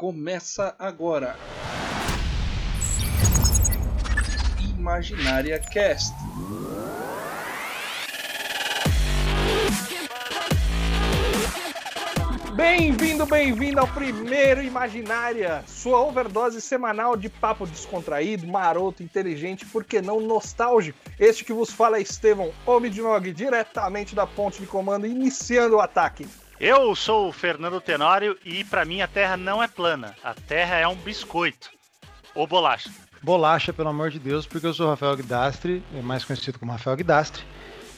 começa agora. Imaginária Cast. Bem-vindo, bem-vindo ao primeiro Imaginária, sua overdose semanal de papo descontraído, maroto, inteligente, por que não nostálgico. Este que vos fala é Estevão Omidnog, diretamente da ponte de comando, iniciando o ataque. Eu sou o Fernando Tenório e para mim a Terra não é plana, a Terra é um biscoito ou bolacha. Bolacha, pelo amor de Deus, porque eu sou o Rafael Guidastre, mais conhecido como Rafael Guidastre.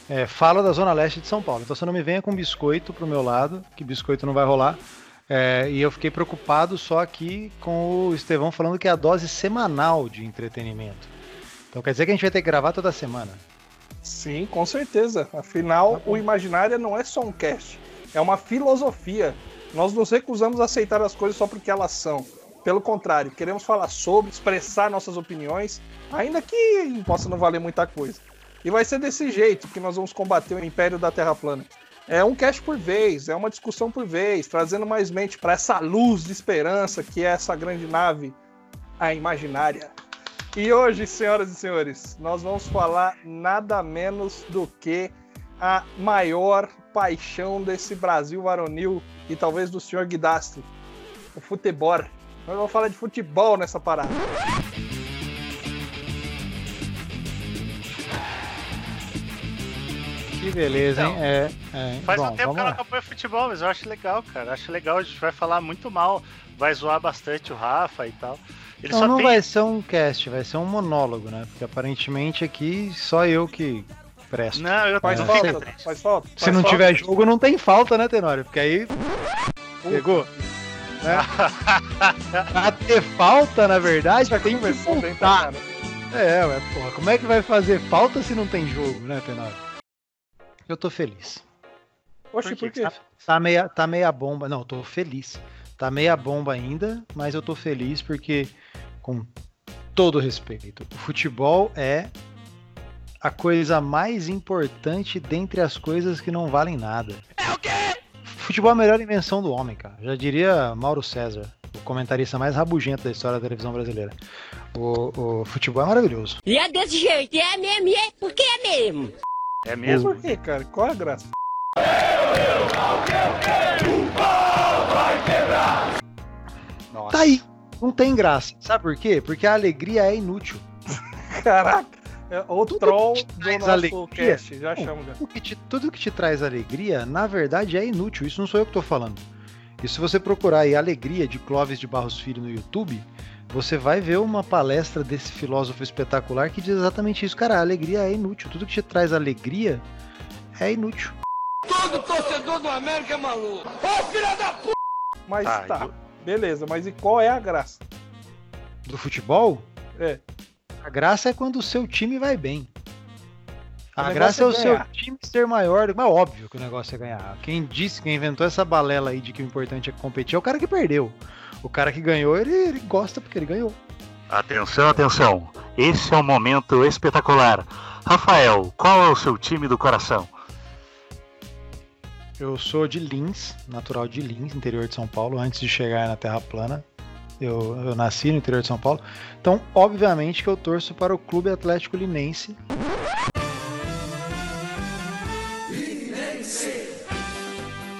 É, falo da Zona Leste de São Paulo. Então você não me venha com biscoito pro meu lado, que biscoito não vai rolar. É, e eu fiquei preocupado só aqui com o Estevão falando que é a dose semanal de entretenimento. Então quer dizer que a gente vai ter que gravar toda semana. Sim, com certeza. Afinal, tá o Imaginária não é só um cast, é uma filosofia. Nós nos recusamos a aceitar as coisas só porque elas são. Pelo contrário, queremos falar sobre, expressar nossas opiniões, ainda que possa não valer muita coisa. E vai ser desse jeito que nós vamos combater o império da Terra plana. É um cast por vez, é uma discussão por vez, trazendo mais mente para essa luz de esperança que é essa grande nave, a imaginária. E hoje, senhoras e senhores, nós vamos falar nada menos do que a maior paixão desse Brasil varonil e talvez do senhor Guidastro, o futebol. Nós vamos falar de futebol nessa parada. Que beleza, hein? É, é. Faz Bom, um tempo vamos que eu não acompanho futebol, mas eu acho legal, cara. Acho legal, a gente vai falar muito mal, vai zoar bastante o Rafa e tal. Ele Então só não tem. vai ser um cast, vai ser um monólogo, né? Porque aparentemente aqui só eu que presto. Não, eu Faz É, falta, triste. faz falta. Se faz não falta. tiver jogo, não tem falta, né, Tenório? Porque aí. Pegou? Né? pra ter falta, na verdade, Já tem que caramba. É, ué, porra, como é que vai fazer falta se não tem jogo, né, Tenório? Eu tô feliz. Oxe, Por quê? quê? Tá meia, tá meia bomba. Não, tô feliz. Tá meia bomba ainda, mas eu tô feliz porque, com todo respeito, o futebol é a coisa mais importante dentre as coisas que não valem nada. É o quê? Futebol é a melhor invenção do homem, cara. Já diria Mauro César, o comentarista mais rabugento da história da televisão brasileira. O, o futebol é maravilhoso. E é desse jeito, é mesmo, e é porque é mesmo. É mesmo? Por quê, cara? Qual é a graça? Nossa. Tá aí. Não tem graça. Sabe por quê? Porque a alegria é inútil. Caraca! É o Tudo troll que te do traz nosso alegria. cast, já chamo já. Tudo que, te, tudo que te traz alegria, na verdade, é inútil. Isso não sou eu que tô falando. E se você procurar aí Alegria de Clóvis de Barros Filho no YouTube, você vai ver uma palestra desse filósofo espetacular que diz exatamente isso. Cara, a alegria é inútil. Tudo que te traz alegria é inútil. Mas Tá, tá, eu- beleza, mas e qual é a graça? Do futebol, É, a graça é quando o seu time vai bem. A graça é é o seu time ser maior. Mas óbvio que o negócio é ganhar. Quem disse, quem inventou essa balela aí de que o importante é competir é o cara que perdeu. O cara que ganhou, ele, ele gosta porque ele ganhou. Atenção, atenção. Esse é um momento espetacular. Rafael, qual é o seu time do coração? Eu sou de Lins, natural de Lins, interior de São Paulo, antes de chegar na Terra Plana. Eu, eu nasci no interior de São Paulo. Então, obviamente que eu torço para o Clube Atlético Linense.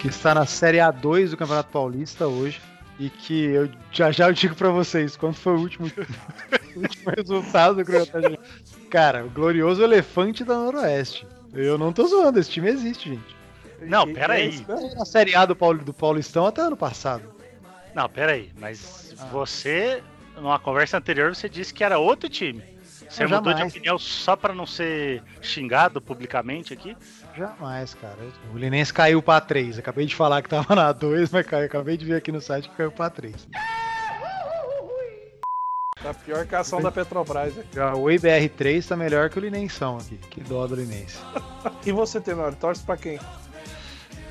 Que está na Série A2 do Campeonato Paulista hoje. E que eu já já eu digo para vocês quanto foi o último, o último resultado do Atlético. Cara, o glorioso elefante da Noroeste. Eu não tô zoando, esse time existe, gente. Não, pera aí. Na Série A do, Paul, do Paulistão até ano passado. Não, peraí, mas Ah. você, numa conversa anterior, você disse que era outro time. Você mudou de opinião só pra não ser xingado publicamente aqui? Jamais, cara. O Linense caiu pra 3. Acabei de falar que tava na 2, mas caiu. Acabei de ver aqui no site que caiu pra 3. Tá pior que a ação da Petrobras. Já o IBR3 tá melhor que o Linensão aqui. Que dó do Linense. E você, Tenório, torce pra quem?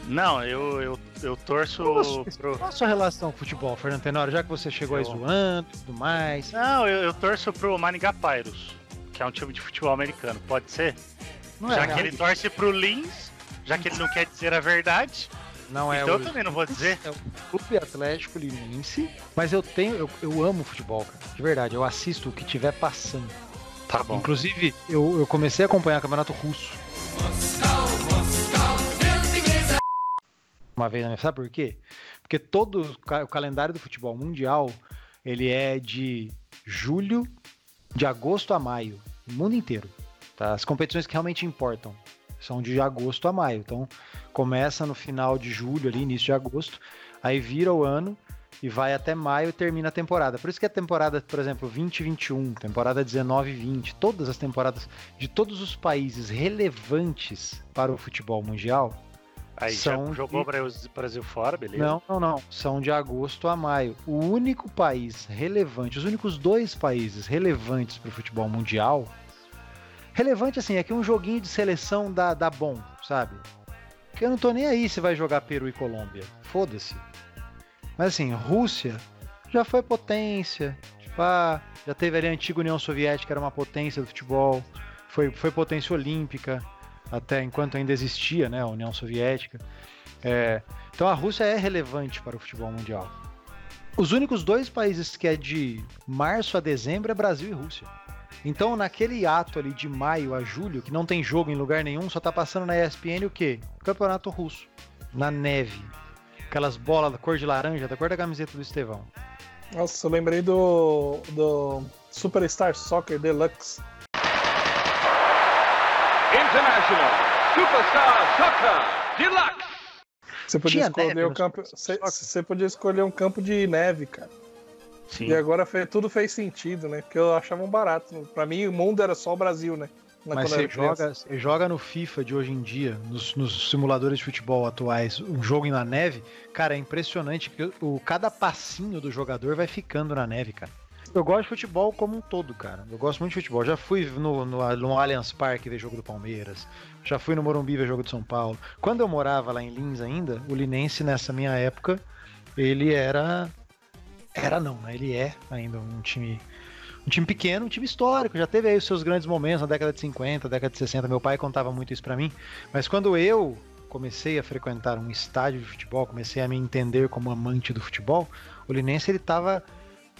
Não, eu, eu, eu torço Nossa, pro. Qual a sua relação com futebol, Fernando Tenório? Já que você chegou aí Eu- zoando e tudo mais. Não, eu, eu torço pro Maningá Pirates, que é um time de futebol americano. Pode ser? Não já é, que ele torce pro Lins, já que ele não quer dizer a verdade. Não é então o eu também não vou dizer. é o Clube Atlético Linense, mas eu tenho, eu, eu amo futebol, cara. De verdade, eu assisto o que tiver passando. Tá bom. Inclusive, eu, eu comecei a acompanhar o campeonato russo. Uma vez na minha. Sabe por quê? Porque todo o ca- o calendário do futebol mundial ele é de julho, de agosto a maio, no mundo inteiro. Tá? As competições que realmente importam são de agosto a maio. Então começa no final de julho, ali, início de agosto, aí vira o ano e vai até maio e termina a temporada. Por isso que a temporada, por exemplo, 2021, temporada 19 e 20, todas as temporadas de todos os países relevantes para o futebol mundial Aí são jogou de- Brasil, Brasil fora, beleza? não, não, não. São de agosto a maio. O único país relevante, os únicos dois países relevantes para o futebol mundial. Relevante assim, é que um joguinho de seleção dá, dá bom, sabe? Porque eu não tô nem aí se vai jogar Peru e Colômbia. Foda-se. Mas assim, Rússia já foi potência. Tipo, ah, já teve ali a antiga União Soviética, era uma potência do futebol. Foi, foi potência olímpica, até enquanto ainda existia né, a União Soviética. É, então a Rússia é relevante para o futebol mundial. Os únicos dois países que é de março a dezembro é Brasil e Rússia. Então naquele ato ali de maio a julho, que não tem jogo em lugar nenhum, só tá passando na ESPN o quê? Campeonato Russo. Na neve. Aquelas bolas da cor de laranja, da cor da camiseta do Estevão. Nossa, eu lembrei do, do Superstar Soccer Deluxe. International Superstar Soccer Deluxe. Você podia Tinha escolher no campo. Você, você podia escolher um campo de neve, cara. Sim. E agora fe- tudo fez sentido, né? Porque eu achava um barato. Pra mim, o mundo era só o Brasil, né? Na- Mas você joga, você joga no FIFA de hoje em dia, nos, nos simuladores de futebol atuais, um jogo na neve, cara, é impressionante que o, cada passinho do jogador vai ficando na neve, cara. Eu gosto de futebol como um todo, cara. Eu gosto muito de futebol. Já fui no, no, no Allianz Parque ver jogo do Palmeiras. Já fui no Morumbi ver jogo do São Paulo. Quando eu morava lá em Lins ainda, o Linense, nessa minha época, ele era. Era não, né? Ele é ainda um time um time pequeno, um time histórico, já teve aí os seus grandes momentos na década de 50, década de 60. Meu pai contava muito isso pra mim. Mas quando eu comecei a frequentar um estádio de futebol, comecei a me entender como amante do futebol, o Linense ele tava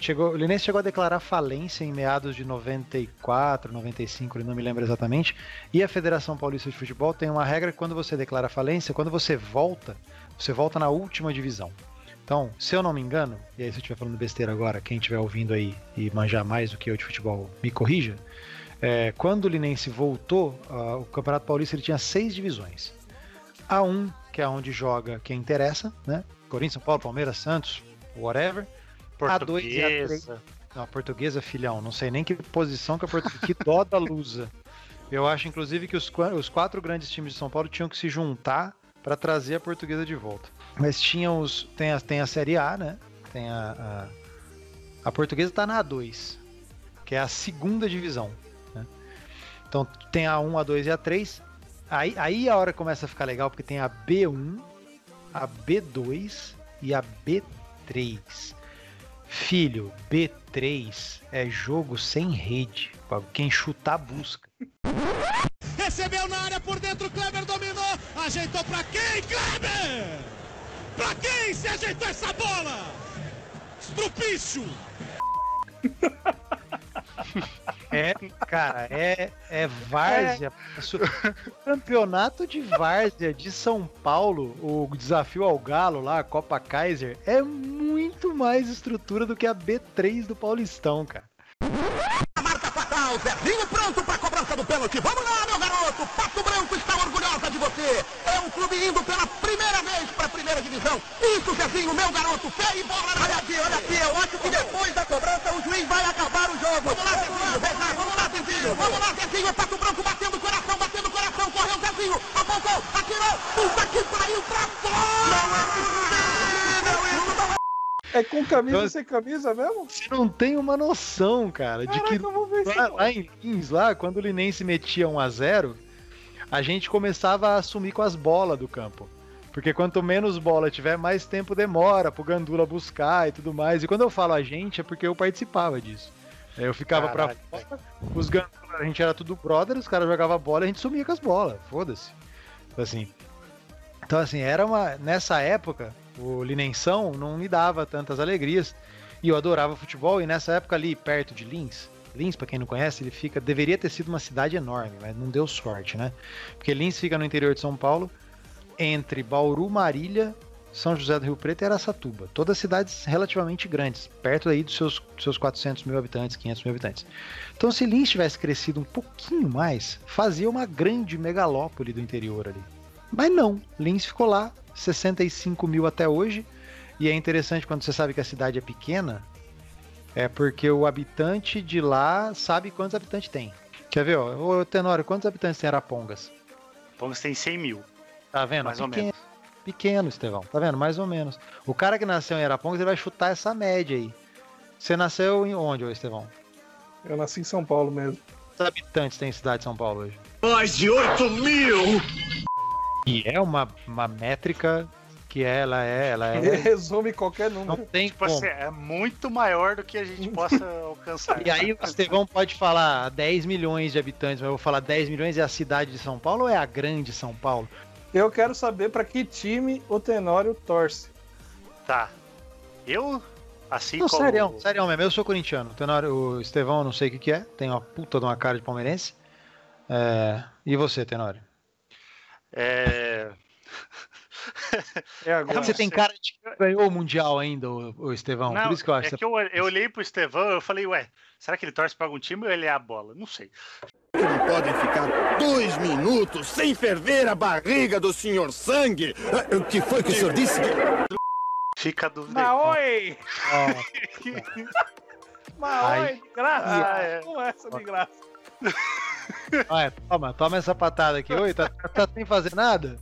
chegou, o Linense chegou a declarar falência em meados de 94, 95, ele não me lembro exatamente. E a Federação Paulista de Futebol tem uma regra que quando você declara falência, quando você volta, você volta na última divisão. Então, se eu não me engano, e aí se eu estiver falando besteira agora, quem estiver ouvindo aí e manjar mais do que eu de futebol, me corrija. É, quando o Linense voltou, ah, o Campeonato Paulista ele tinha seis divisões. A1, que é onde joga quem interessa, né? Corinthians, São Paulo, Palmeiras, Santos, whatever. A2 e A3. Portuguesa. Não, a portuguesa, filhão, não sei nem que posição que a portuguesa. que dó da lusa. Eu acho, inclusive, que os, os quatro grandes times de São Paulo tinham que se juntar para trazer a portuguesa de volta. Mas tinham os. Tem a, tem a Série A, né? Tem a. A, a portuguesa tá na A2, que é a segunda divisão. né? Então tem a 1, a 2 e a 3. Aí, aí a hora começa a ficar legal, porque tem a B1, a B2 e a B3. Filho, B3 é jogo sem rede. Quem chutar busca. Recebeu na área por dentro, Kleber dominou, ajeitou pra quem, Kleber? Pra quem se ajeitou essa bola? Estrupício! É, cara, é, é várzea. Su- Campeonato de várzea de São Paulo, o desafio ao Galo lá, a Copa Kaiser, é muito mais estrutura do que a B3 do Paulistão, cara. Do pênalti. Vamos lá, meu garoto. Pato Branco está orgulhosa de você. É um clube indo pela primeira vez pra primeira divisão. Isso, Zezinho, meu garoto. Fé e bola. Olha aqui, olha aqui. Eu acho que depois da cobrança o juiz vai acabar o jogo. Vamos lá, Zezinho. Cá, Vamos lá, Zezinho. Vamos lá, Zezinho. É Pato Branco batendo o coração, batendo o coração. Correu, Zezinho. Apontou, atirou. Puta que pariu pra fora. Não é possível. É com camisa Então- sem camisa mesmo? Você não tem uma noção, cara, de que Caraca, ver isso. lá, lá em Lins, lá, quando o Linense metia 1 a 0 a gente começava a assumir com as bolas do campo. Porque quanto menos bola tiver, mais tempo demora pro Gandula buscar e tudo mais. E quando eu falo a gente, é porque eu participava disso. É, Eu ficava Caralho, pra fora, os Gandula, a gente era tudo brother, os caras jogavam bola e a gente sumia com as bolas. Foda-se. Assim. Então, assim, era uma. Nessa época, o Linenção não me dava tantas alegrias. E eu adorava futebol, e nessa época ali, perto de Lins, Lins, para quem não conhece, ele fica. Deveria ter sido uma cidade enorme, mas não deu sorte, né? Porque Lins fica no interior de São Paulo, entre Bauru, Marília, São José do Rio Preto e Aracatuba. Todas cidades relativamente grandes, perto aí dos seus, seus 400 mil habitantes, 500 mil habitantes. Então, se Lins tivesse crescido um pouquinho mais, fazia uma grande megalópole do interior ali. Mas não, Lins ficou lá, 65 mil até hoje. E é interessante quando você sabe que a cidade é pequena, é porque o habitante de lá sabe quantos habitantes tem. Quer ver, ó? Ô, Tenório, quantos habitantes tem Arapongas? Pongas tem 100 mil, Tá vendo? mais ou pequeno, menos. pequeno, Estevão. Tá vendo? Mais ou menos. O cara que nasceu em Arapongas, ele vai chutar essa média aí. Você nasceu em onde, ô Estevão? Eu nasci em São Paulo mesmo. Quantos habitantes tem cidade de São Paulo hoje? Mais de 8 mil! E é uma, uma métrica que ela é, ela é. Resume qualquer Não número. tem Tipo como. assim, é muito maior do que a gente possa alcançar. E aí o Estevão pode falar 10 milhões de habitantes, mas eu vou falar 10 milhões é a cidade de São Paulo ou é a grande São Paulo? Eu quero saber pra que time o Tenório torce. Tá. Eu, assim Não, como. sério, sério mesmo, eu sou corintiano. O, Tenório, o Estevão, não sei o que, que é, tem uma puta de uma cara de palmeirense. É, E você, Tenório? É. É agora. Você tem cara de que ganhou o Mundial ainda, o, Estevão. Não, Por isso que eu acho é que eu, eu olhei pro Estevão eu falei, ué, será que ele torce pra algum time ou ele é a bola? Não sei. Não podem ficar dois minutos sem ferver a barriga do senhor sangue. Ah, O que foi que o senhor disse? Fica a dúvida aí. Maoi! Maoi, Ai. de graça! Ah, é. Com essa de graça. Olha, toma, toma essa patada aqui. Oi, tá, tá, tá sem fazer nada?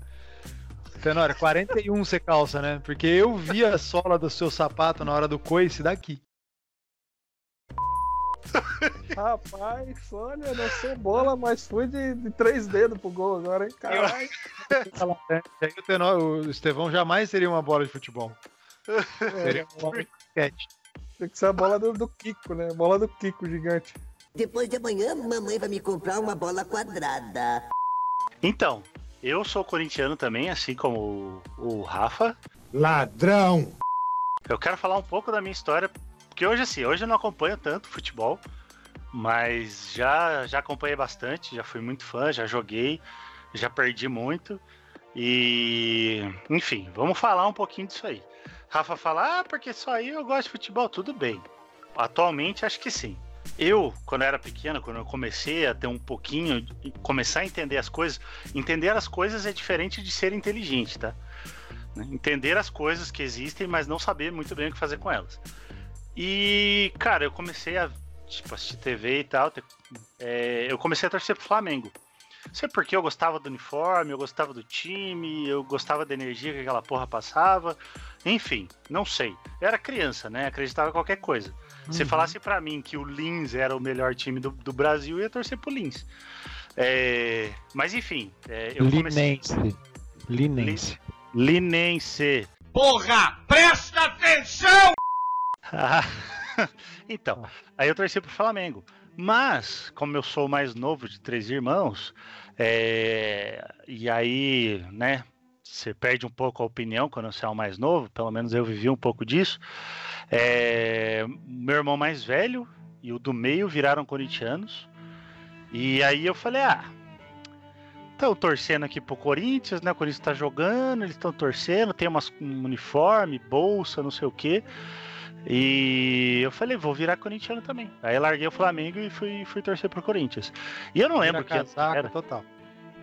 Tenório, 41 você calça, né? Porque eu vi a sola do seu sapato na hora do coice daqui. Rapaz, olha, não sou bola, mas fui de, de três dedos pro gol agora, hein? Caralho. E aí o, Tenório, o Estevão jamais seria uma bola de futebol. Seria uma bola de basquete. Tem que ser a bola do, do Kiko, né? Bola do Kiko gigante. Depois de amanhã, mamãe vai me comprar uma bola quadrada. Então, eu sou corintiano também, assim como o, o Rafa. Ladrão! Eu quero falar um pouco da minha história, porque hoje, assim, hoje eu não acompanho tanto futebol, mas já, já acompanhei bastante, já fui muito fã, já joguei, já perdi muito. E, enfim, vamos falar um pouquinho disso aí. Rafa fala, ah, porque só aí eu gosto de futebol, tudo bem. Atualmente, acho que sim. Eu, quando era pequeno, quando eu comecei a ter um pouquinho, começar a entender as coisas, entender as coisas é diferente de ser inteligente, tá? né? Entender as coisas que existem, mas não saber muito bem o que fazer com elas. E, cara, eu comecei a tipo, assistir TV e tal. é, eu comecei a torcer pro Flamengo. Não sei porque eu gostava do uniforme, eu gostava do time, eu gostava da energia que aquela porra passava. Enfim, não sei. Eu era criança, né? Acreditava em qualquer coisa. Se falasse pra mim que o Lins era o melhor time do, do Brasil, eu ia torcer pro Lins. É, mas enfim, é, eu comecei. Linense. Linense. Linense. Porra, presta atenção! Ah, então, aí eu torci pro Flamengo. Mas, como eu sou o mais novo de três irmãos, é, e aí, né, você perde um pouco a opinião quando você é o mais novo, pelo menos eu vivi um pouco disso. É, meu irmão mais velho e o do meio viraram corintianos. E aí eu falei, ah, estão torcendo aqui pro Corinthians, né? O Corinthians tá jogando, eles estão torcendo, tem umas, um uniforme, bolsa, não sei o quê. E eu falei, vou virar corintiano também. Aí eu larguei o Flamengo e fui, fui torcer pro Corinthians. E eu não lembro que casaco, era total.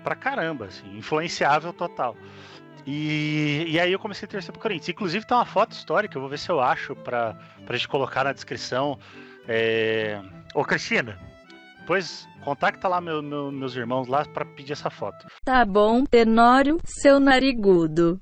pra caramba, assim, influenciável total. E, e aí eu comecei a torcer pro Corinthians. Inclusive tem uma foto histórica, eu vou ver se eu acho pra, pra gente colocar na descrição. É... Ô, Cristina, depois contacta lá meu- meu- meus irmãos lá pra pedir essa foto. Tá bom, Tenório, seu narigudo.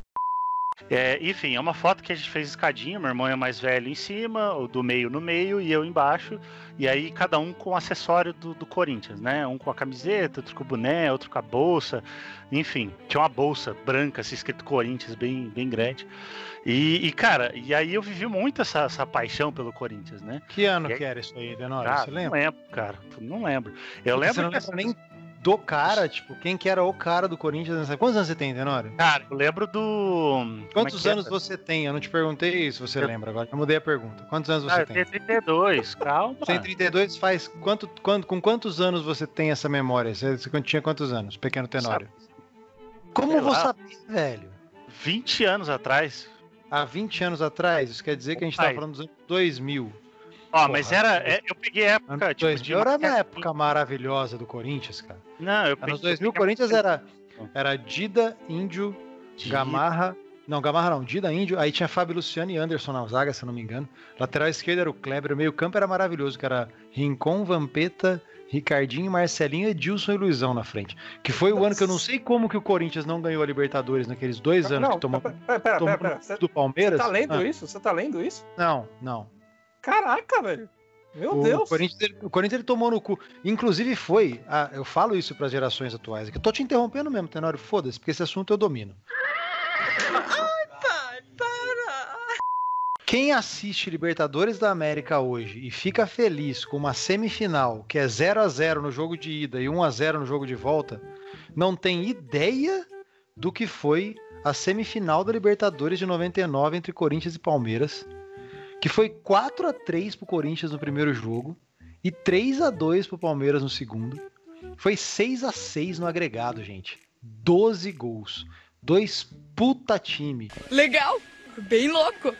É, enfim, é uma foto que a gente fez escadinha, meu irmão é mais velho em cima, o do meio no meio e eu embaixo. E aí cada um com o acessório do, do Corinthians, né? Um com a camiseta, outro com o boné, outro com a bolsa. Enfim, tinha uma bolsa branca, assim, escrito Corinthians, bem, bem grande. E, e, cara, e aí eu vivi muito essa, essa paixão pelo Corinthians, né? Que ano aí- que era isso aí, Denório? Ah, Você não lembra? lembro, cara. Não lembro. Eu Você lembro não que lembra nem do cara, tipo, quem que era o cara do Corinthians. Quantos anos você tem, Tenório? Cara, eu lembro do. é Quantos que anos era? você tem? Eu não te perguntei se você Eu- lembra agora. Eu mudei a pergunta. Quantos anos Ah, você eu tem? tenho 32, calma. Você tem 32, faz quanto, quando, com quantos anos você tem essa memória? Você, você tinha quantos anos, pequeno Tenório? Como Sei eu vou lá. saber, velho? 20 anos atrás. Há 20 anos atrás, isso quer dizer que a gente tá Ai. falando dos anos 2000. Ó, mas era. é, eu peguei época, tipo, 2000 de era uma época maravilhosa do Corinthians, cara. Não, eu peguei. Anos 2000, o Corinthians era, era Dida, Índio, de- Gamarra. Não, Gamarra não, Dida, Índio. Aí tinha Fábio Luciano e Anderson na zaga, se eu não me engano. Lateral esquerdo era o Kleber. O meio-campo era maravilhoso, que era Rincon, Vampeta, Ricardinho, Marcelinho, Edilson e Luizão na frente. Que foi o ano que eu não sei como que o Corinthians não ganhou a Libertadores naqueles dois anos Não, que tomou, pera, pera, pera, tomou pera, Você do Palmeiras. tá lendo Ah, isso? Você tá lendo isso? Não, não. Caraca, velho. Meu o Deus. Corinthians, o Corinthians ele tomou no cu. Inclusive foi. ah, eu falo isso para as gerações atuais. aqui. Eu tô te interrompendo mesmo, Tenório. Foda-se, porque esse assunto eu domino. Quem assiste Libertadores da América hoje e fica feliz com uma semifinal que é 0 a 0 no jogo de ida e 1 a 0 no jogo de volta, não tem ideia do que foi a semifinal da Libertadores de 99 entre Corinthians e Palmeiras, que foi 4 a 3 pro Corinthians no primeiro jogo e 3 a 2 pro Palmeiras no segundo. Foi 6 a 6 no agregado, gente. 12 gols. Dois puta time. Legal, bem louco.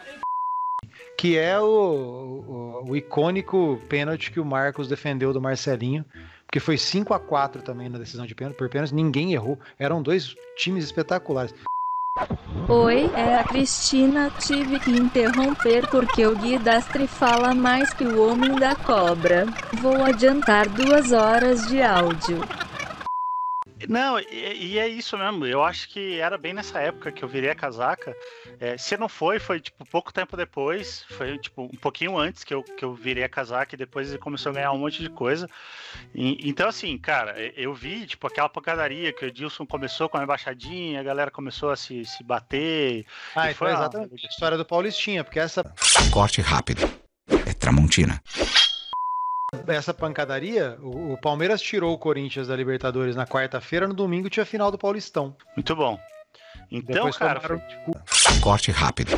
Que é o, o, o icônico pênalti que o Marcos defendeu do Marcelinho. Porque foi 5 a 4 também na decisão de pênalti. Por pênalti, ninguém errou. Eram dois times espetaculares. Oi, é a Cristina. Tive que interromper porque o Gui Dastre fala mais que o homem da cobra. Vou adiantar duas horas de áudio. Não, e, e é isso mesmo. Eu acho que era bem nessa época que eu virei a casaca. É, se não foi, foi tipo pouco tempo depois. Foi tipo um pouquinho antes que eu, que eu virei a casaca e depois ele começou a ganhar um monte de coisa. E- então, assim, cara, eu vi tipo aquela pancadaria que o Edilson começou com a embaixadinha, a galera começou a se, se bater. Ah, E foi foi a- exatamente a história do Paulistinha. Porque essa Corte rápido. É Tramontina. Essa pancadaria, o, o Palmeiras tirou o Corinthians da Libertadores na quarta-feira, no domingo tinha a final do Paulistão. Muito bom. Então, Depois cara, tomaram Corte rápido.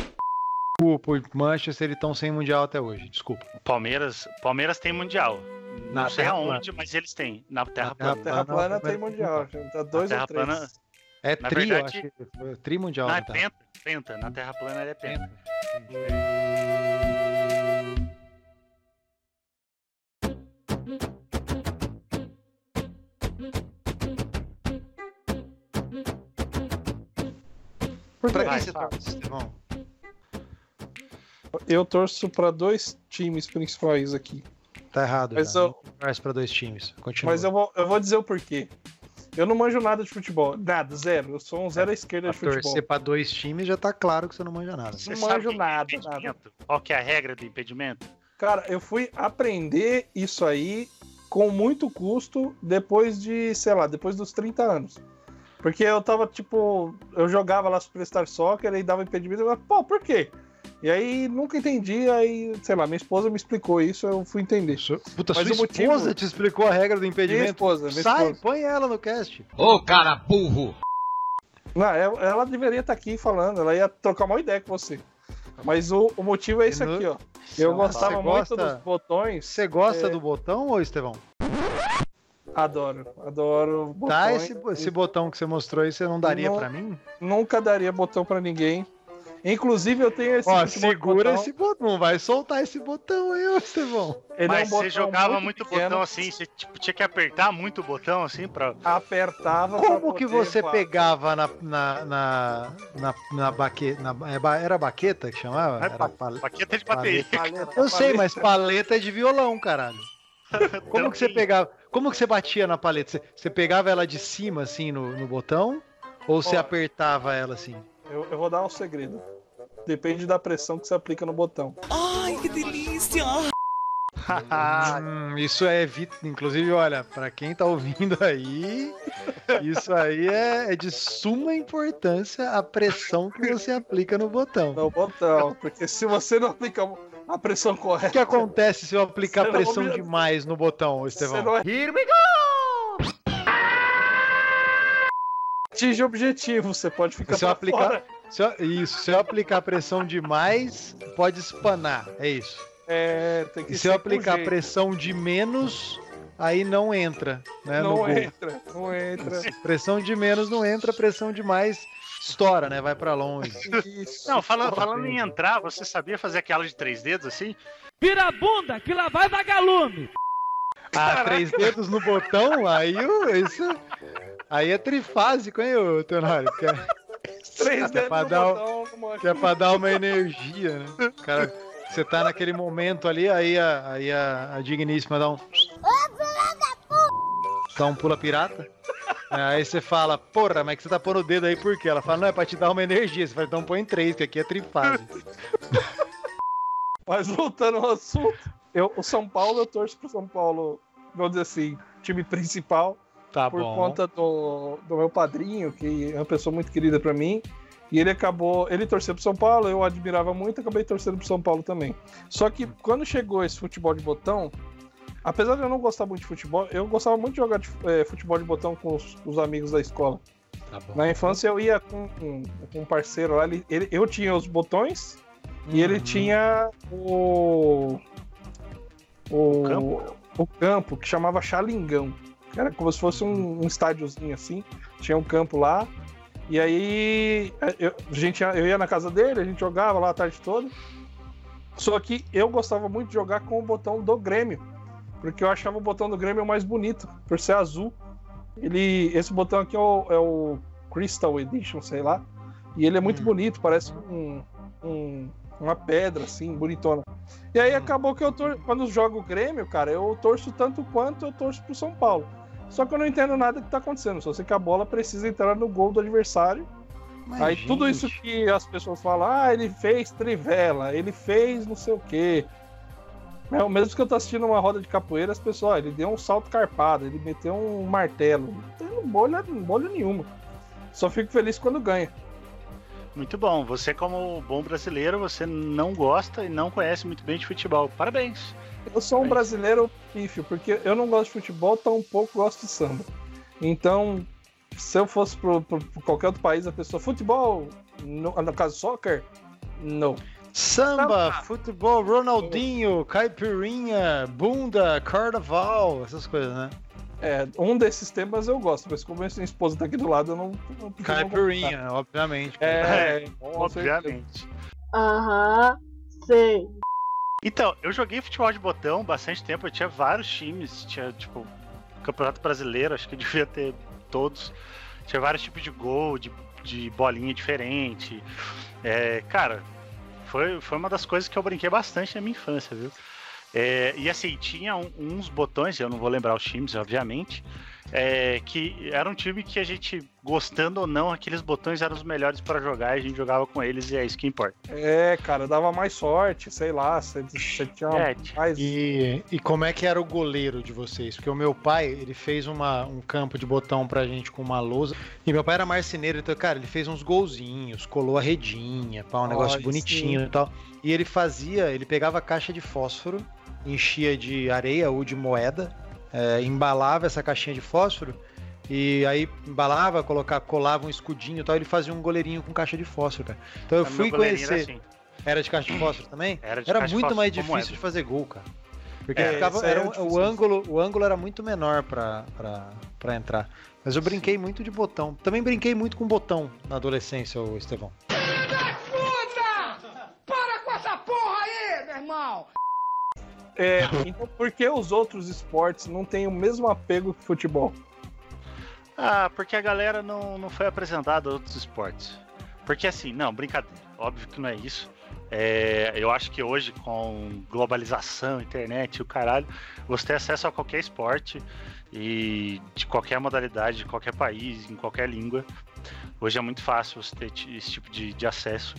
o por Manchester, eles estão sem mundial até hoje, desculpa. Palmeiras, Palmeiras tem mundial. Não Na sei Terra aonde, mas eles têm. Na Terra Terra plana. Terra Não, plana não, tem não, mundial. Tá dois Terra ou três. plana- É Na tri, eu verdade- acho que foi tri mundial. Não, é tá? penta. Penta. Na Terra plana ele é penta. Por que Vai, você fala. torce, Estevão? Eu torço pra dois times principais aqui. Tá errado. Mas já. eu- Não torce pra dois times. Continua. Mas eu vou, eu vou dizer o porquê. Eu não manjo nada de futebol. Nada, zero. Eu sou um zero à esquerda Pra de futebol. torcer pra dois times já tá claro que você não manja nada. Não Você manjo sabe o que é nada, impedimento? Qual que é a regra do impedimento? Cara, eu fui aprender isso aí com muito custo depois de, sei lá, depois dos 30 anos. Porque eu tava, tipo, eu jogava lá Superstar Soccer e dava impedimento. Eu falava, pô, por quê? E aí nunca entendi, aí, sei lá, minha esposa me explicou isso, eu fui entender. Su- Puta, Mas sua o motivo- esposa te explicou a regra do Minha impedimento? esposa, minha Sai, esposa. põe ela no cast. Ô, cara burro! Não, ela ela deveria estar aqui falando, ela ia trocar uma ideia com você. Mas o, o motivo é esse no- aqui, ó. Eu gostava muito gosta- dos botões. Você gosta É. do botão, ô Estevão? Adoro, adoro Tá, botões. esse, esse botão que você mostrou aí, você não daria pra mim? Nunca daria botão pra ninguém. Inclusive, eu tenho esse Ó, segura botão. esse botão, não vai soltar esse botão aí, ô Estevão. Ele Mas é um você jogava muito, muito botão assim, você tipo, tinha que apertar muito o botão assim pra. Apertava. pra Como que poder você pegava na. na. na. na, na baqueta. Na, é ba- era baqueta que chamava? É Era pa- pale- Paqueta de bateria. Paleta, Eu sei, paleta. mas paleta é de violão, caralho. Como que você pegava? Como que você batia na paleta? Você, você pegava ela de cima, assim, no, no botão? Ou você apertava ela assim? Eu, eu vou dar um segredo. Depende da pressão que você aplica no botão. Ai, que delícia! Hum, isso é vi- inclusive, olha, pra quem tá ouvindo aí, isso aí é, é de suma importância a pressão que você aplica no botão. No botão. Porque se você não aplica a pressão O que correta, acontece se eu aplicar pressão demais no botão, Estevão? não é. Here we go! Atinge o objetivo, você pode ficar Se eu aplicar, fora. se eu- isso, se eu aplicar pressão demais, pode espanar. É isso. É, tem que E se eu aplicar jeito. pressão de menos, aí não entra. Né, no Não gol. entra, não entra. Pressão de menos não entra, pressão de mais estoura, né? Vai pra longe. Isso. Não, falando, falando em entrar, você sabia fazer aquela de três dedos assim? Vira a bunda, que lá vai vagalume. Ah, três dedos no botão, aí isso. Aí é trifásico, hein, ô Tenório? Que é, Três que é pra dar, botão, que é pra dar uma energia, né? Cara, você tá naquele momento ali, aí a, aí a, a digníssima dá um. Dá um pula pirata. É, Aí você fala, porra, mas que você tá pondo o dedo aí por quê? Ela fala, não, é pra te dar uma energia. Você fala, então põe três, que aqui é trifase. Mas voltando ao assunto, eu, o São Paulo, eu torço pro São Paulo, vamos dizer assim, time principal, Tá por bom. conta do, do meu padrinho, que é uma pessoa muito querida pra mim. E ele acabou, ele torceu pro São Paulo, eu admirava muito, acabei torcendo pro São Paulo também. Só que quando chegou esse futebol de botão, apesar de eu não gostar muito de futebol, eu gostava muito de jogar de, eh, futebol de botão com os, os amigos da escola. Tá. Na infância eu ia com, com- com um parceiro lá, ele, ele- eu tinha os botões e ele Uhum. tinha o. O campo? o campo que chamava Xalingão. Era como se fosse um, um estádiozinho assim. Tinha um campo lá. E aí eh, eu, a gente, ia- eu ia na casa dele, a gente jogava lá a tarde toda. Só que eu gostava muito de jogar com o botão do Grêmio. Porque eu achava o botão do Grêmio mais bonito, por ser azul. Ele, esse botão aqui é o, é o Crystal Edition, sei lá. E ele é muito Hum. bonito, parece um, um- uma pedra, assim, bonitona. E aí acabou que eu tor quando jogo o Grêmio, cara, eu torço tanto quanto eu torço pro São Paulo. Só que eu não entendo nada que tá acontecendo. Só sei que a bola precisa entrar no gol do adversário. Mas, aí tudo gente, isso que as pessoas falam, ah, ele fez trivela, ele fez não sei o quê. É, mesmo que eu tô assistindo uma roda de capoeira, as pessoas, ó, ele deu um salto carpado, ele meteu um martelo. Não tem bolha, bolha nenhuma. Só fico feliz quando ganha. Muito bom. Você, como bom brasileiro, você não gosta e não conhece muito bem de futebol. Parabéns. Eu sou um Mas- brasileiro pífio, porque eu não gosto de futebol, tão pouco gosto de samba. Então, se eu fosse pro qualquer outro país, a pessoa, futebol, no, no caso soccer, não. Samba, futebol, Ronaldinho, caipirinha, bunda, carnaval, essas coisas, né? É, um desses temas eu gosto, mas como a minha esposa tá aqui do lado, eu não. não Caipirinha, obviamente. É, certeza. Obviamente. Aham, sei. Então, eu joguei futebol de botão bastante tempo, eu tinha vários times, tinha, tipo, Campeonato Brasileiro, acho que eu devia ter todos. Tinha vários tipos de gol, de, de bolinha diferente. É, cara, foi, foi uma das coisas que eu brinquei bastante na minha infância, viu? É, e assim, tinha um- uns botões, eu não vou lembrar os times, obviamente, é, que era um time que a gente, gostando ou não, aqueles botões eram os melhores para jogar e a gente jogava com eles e é isso que importa. É, cara, dava mais sorte, sei lá, você, você tinha É, mais. E, e como é que era o goleiro de vocês? Porque o meu pai, ele fez uma, um campo de botão pra gente com uma lousa. E meu pai era marceneiro, então, cara, ele fez uns golzinhos, colou a redinha, pá, um negócio Olha, bonitinho sim. e tal. E ele fazia, ele pegava a caixa de fósforo, enchia de areia ou de moeda, é, embalava essa caixinha de fósforo. E aí embalava, colocava, colava um escudinho e tal, ele fazia um goleirinho com caixa de fósforo, cara. Então eu Meu fui goleirinho era conhecer. assim. Era de caixa de fósforo também? Era de Era caixa de muito fósforo mais difícil moeda. de fazer gol, cara. Porque É, ficava, era era o, ângulo, o ângulo era muito menor pra entrar. Mas eu brinquei muito de botão. Também brinquei muito com botão na adolescência, o Estevão. Puta! Para com essa porra aí, meu irmão! É, então por que os outros esportes não têm o mesmo apego que o futebol? Ah, porque a galera não, não foi apresentada a outros esportes. Porque assim, não, brincadeira. Óbvio que não é isso. É, eu acho que hoje, com globalização, internet e o caralho, você tem acesso a qualquer esporte e de qualquer modalidade, de qualquer país, em qualquer língua. Hoje é muito fácil você ter esse tipo de, de acesso.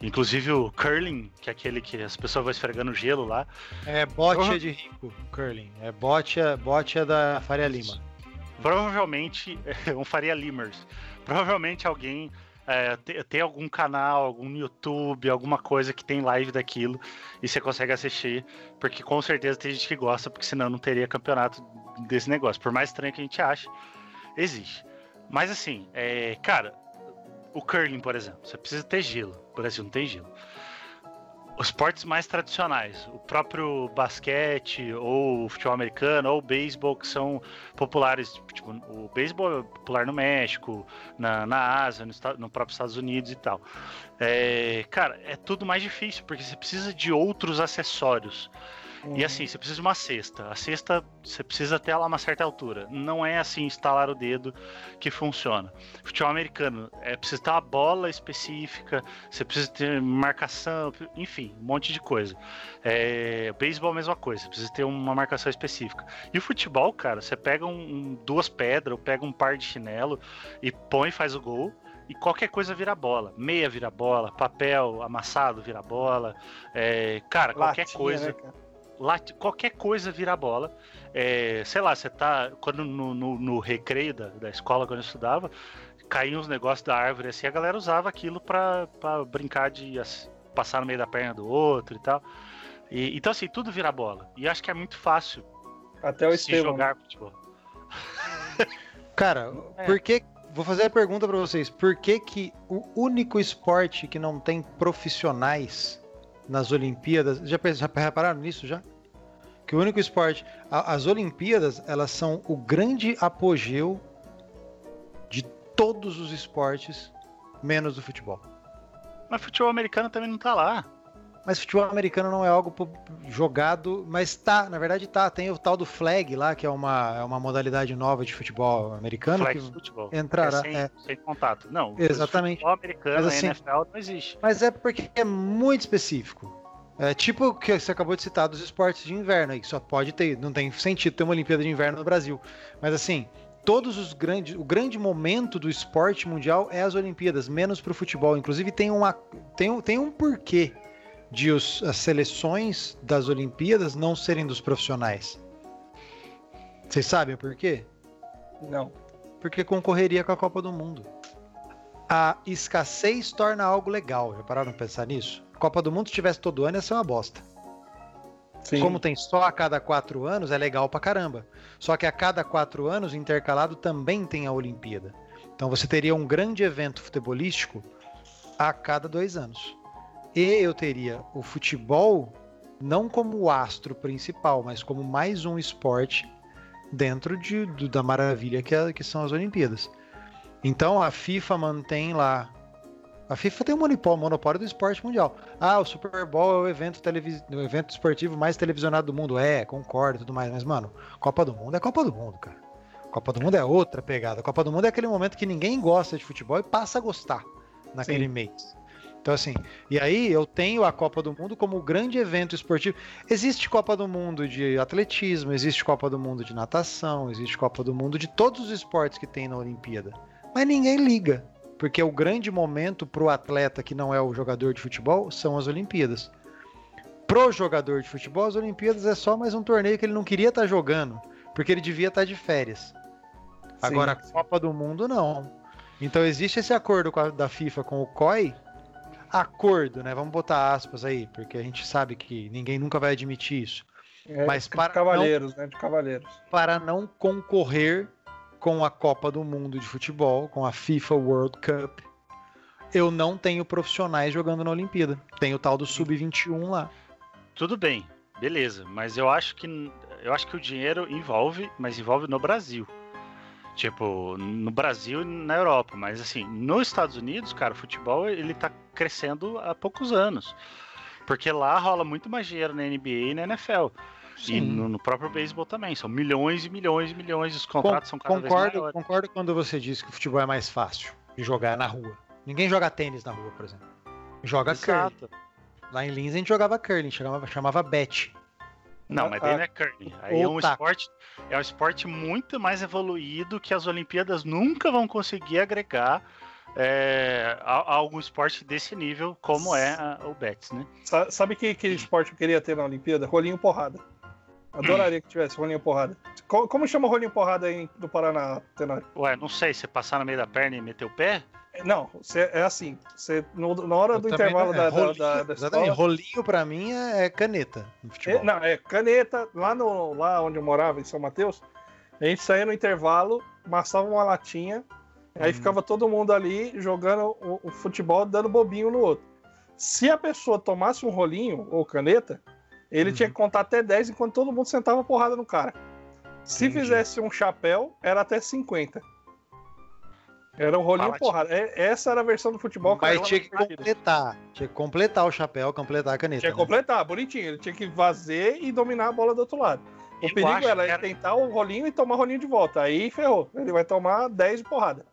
Inclusive o curling, que é aquele que as pessoas vão esfregando gelo lá. É bote Uhum. de rico, curling. É bote, bote da Faria Lima. Provavelmente um Faria Limers. Provavelmente alguém é, te- tem algum canal, algum YouTube, alguma coisa que tem live daquilo e você consegue assistir, porque com certeza tem gente que gosta, porque senão não teria campeonato desse negócio. Por mais estranho que a gente ache, existe. Mas assim, é, cara, o curling, por exemplo, você precisa ter gelo. O Brasil não tem gelo. Os esportes mais tradicionais, o próprio basquete, ou o futebol americano, ou o beisebol, que são populares. Tipo, o beisebol é popular no México, na, na Ásia, no, no próprio Estados Unidos e tal. É, cara, é tudo mais difícil, porque você precisa de outros acessórios. E assim, você precisa de uma cesta. A cesta, você precisa ter ela a uma certa altura. Não é assim, instalar o dedo que funciona. Futebol americano, é precisa ter uma bola específica, você precisa ter marcação, enfim, um monte de coisa. É, beisebol, a mesma coisa, você precisa ter uma marcação específica. E o futebol, cara, você pega um- um- duas pedras, ou pega um par de chinelo e põe e faz o gol. E qualquer coisa vira bola. Meia vira bola, papel amassado vira bola. É, cara, qualquer Latinha, coisa né, cara? Late- qualquer coisa vira bola. É, sei lá, você tá. Quando no, no, no recreio da, da escola, quando eu estudava, caíam os negócios da árvore assim, a galera usava aquilo pra, pra brincar de as- passar no meio da perna do outro e tal. E- então, assim, tudo vira bola. E acho que é muito fácil Até o se Estevam. jogar futebol. Cara, É. por que. Vou fazer a pergunta pra vocês. Por que, que o único esporte que não tem profissionais nas Olimpíadas. Já, já repararam nisso já? Que o único esporte. a- as Olimpíadas, elas são o grande apogeu de todos os esportes, menos do futebol. Mas futebol americano também não tá lá. Mas futebol americano não é algo jogado, mas tá, na verdade tá. Tem o tal do flag lá, que é uma, é uma modalidade nova de futebol americano. Flag que futebol. entrará. É sem, é. sem contato. Não, Exatamente. futebol americano, Mas assim- NFL não existe. Mas é porque é muito específico. É tipo o que você acabou de citar dos esportes de inverno aí, que só pode ter, não tem sentido ter uma Olimpíada de Inverno no Brasil. Mas assim, todos os grandes, o grande momento do esporte mundial é as Olimpíadas, menos pro futebol. Inclusive tem uma tem, um- tem um porquê de os, as seleções das Olimpíadas não serem dos profissionais. Vocês sabem o porquê? Não. Porque concorreria com a Copa do Mundo. A escassez torna algo legal. Já pararam pra pensar nisso? Copa do Mundo se tivesse todo ano ia ser uma bosta. Sim. Como tem só a cada quatro anos, é legal pra caramba. Só que a cada quatro anos, intercalado, também tem a Olimpíada. Então você teria um grande evento futebolístico a cada dois anos. E eu teria o futebol não como o astro principal, mas como mais um esporte dentro de, do- da maravilha que, é- que são as Olimpíadas. Então a FIFA mantém lá. A FIFA tem um monopólio, monopólio do esporte mundial. Ah, o Super Bowl é o evento, televis... o evento esportivo mais televisionado do mundo. É, concordo e tudo mais. Mas, mano, Copa do Mundo é Copa do Mundo, cara. Copa do Mundo é outra pegada. Copa do Mundo é aquele momento que ninguém gosta de futebol e passa a gostar naquele Sim. mês. Então, assim, e aí eu tenho a Copa do Mundo como grande evento esportivo. Existe Copa do Mundo de atletismo, existe Copa do Mundo de natação, existe Copa do Mundo de todos os esportes que tem na Olimpíada. Mas ninguém liga, porque o grande momento pro atleta que não é o jogador de futebol são as Olimpíadas. Pro jogador de futebol, as Olimpíadas é só mais um torneio que ele não queria estar jogando, porque ele devia estar de férias. Agora, a Copa do Mundo não. Então existe esse acordo a- da FIFA com o COI. Acordo, né? Vamos botar aspas aí, porque a gente sabe que ninguém nunca vai admitir isso. É, Mas de para cavaleiros, né? De cavaleiros. para não concorrer com a Copa do Mundo de futebol, com a FIFA World Cup, eu não tenho profissionais jogando na Olimpíada. Tem o tal do Sub-21 lá. Tudo bem, beleza, mas eu acho que eu acho que o dinheiro envolve, mas envolve no Brasil. Tipo, no Brasil e na Europa, mas assim, nos Estados Unidos, cara, o futebol ele tá crescendo há poucos anos. Porque lá rola muito mais dinheiro na NBA e na NFL. E Sim. no, no próprio beisebol também. São milhões e milhões e milhões. Os contratos são cada vez concordo, maiores. concordo quando você diz que o futebol é mais fácil de jogar na rua. Ninguém joga tênis na rua, por exemplo. Joga curling. Exato. Lá em Lins a gente jogava curling, chamava, chamava bet. Não, mas daí não é curling. Aí é um taco. esporte, é um esporte muito mais evoluído que as Olimpíadas nunca vão conseguir agregar é, a, a algum esporte desse nível, como é a- o Betis, né? Sa- Sabe que, que esporte eu queria ter na Olimpíada? Rolinho porrada. Adoraria que tivesse rolinho porrada. Co- Como chama rolinho porrada aí do Paraná, Tenório? Ué, não sei, você passar no meio da perna e meter o pé? Não, você- é assim. Você, no- na hora Eu do intervalo não- é, da, rolinho, da, da Exatamente, escola. rolinho pra mim é, é caneta no futebol. É, não, é caneta. Lá, no, lá onde eu morava, em São Mateus, a gente saía no intervalo, amassava uma latinha, Aí ficava todo mundo ali jogando o, o futebol, dando bobinho no outro. Se a pessoa tomasse um rolinho ou caneta, ele tinha que contar até 10 enquanto todo mundo sentava porrada no cara. Se Entendi. fizesse um chapéu, era até 50. Era um rolinho Fala, porrada. É- essa era a versão do futebol que Mas era tinha que completar. Tinha que completar o chapéu, completar a caneta. Tinha que né? completar, bonitinho. Ele tinha que fazer e dominar a bola do outro lado. O Eu perigo era ele tentar o rolinho e tomar o rolinho de volta. Aí ferrou. Ele vai tomar 10 de porrada.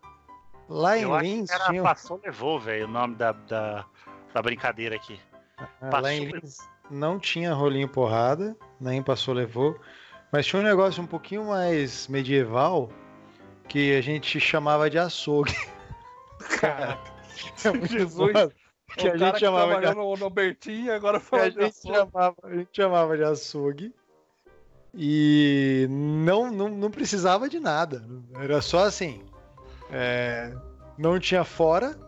Lá em Eu acho Lins que era tinha. Passou Levou, velho, o nome da, da, da brincadeira aqui. Ah, lá em Passou- Lins não tinha rolinho porrada, nem passou levou, mas tinha um negócio um pouquinho mais medieval que a gente chamava de açougue. Caraca. É muito Jesus. foda, que o a cara gente chamava de no, no Bertinho, agora fala a de gente açougue. chamava, a gente chamava de açougue. E não, não, não precisava de nada. Era só assim. é, não tinha fora.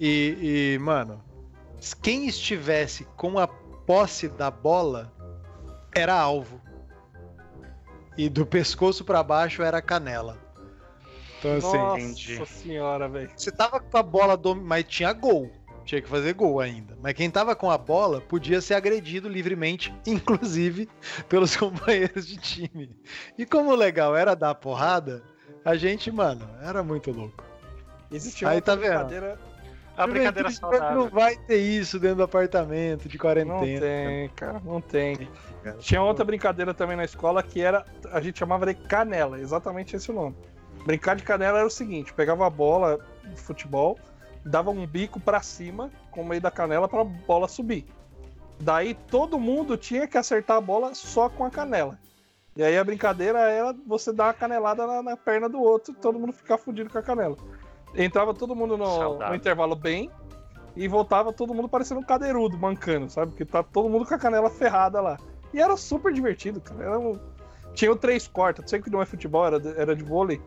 E, e, mano, quem estivesse com a posse da bola era alvo. E do pescoço pra baixo era canela. Então, assim, Nossa entendi. senhora, velho. você tava com a bola, dom... mas tinha gol. Tinha que fazer gol ainda. Mas quem tava com a bola podia ser agredido livremente, inclusive pelos companheiros de time. E como o legal era dar porrada, a gente, mano, era muito louco. Existia Aí uma tá vendo? brincadeira. A brincadeira Juventude Não saudável. vai ter isso dentro do apartamento de Não quarentena. tem, cara, não tem. Cara. Tinha outra brincadeira também na escola que era. A gente chamava de canela, exatamente esse o nome. Brincar de canela era o seguinte: pegava a bola de futebol, dava um bico pra cima com o meio da canela pra bola subir. Daí todo mundo tinha que acertar a bola só com a canela. E aí a brincadeira era você dar uma canelada na, na perna do outro e todo mundo ficar fudido com a canela. Entrava todo mundo no, no intervalo bem e voltava todo mundo parecendo um cadeirudo, mancando, sabe? Porque tá todo mundo com a canela ferrada lá. E era super divertido, cara. Era um- Tinha o três cortas, sei que não é futebol, era de, era de vôlei.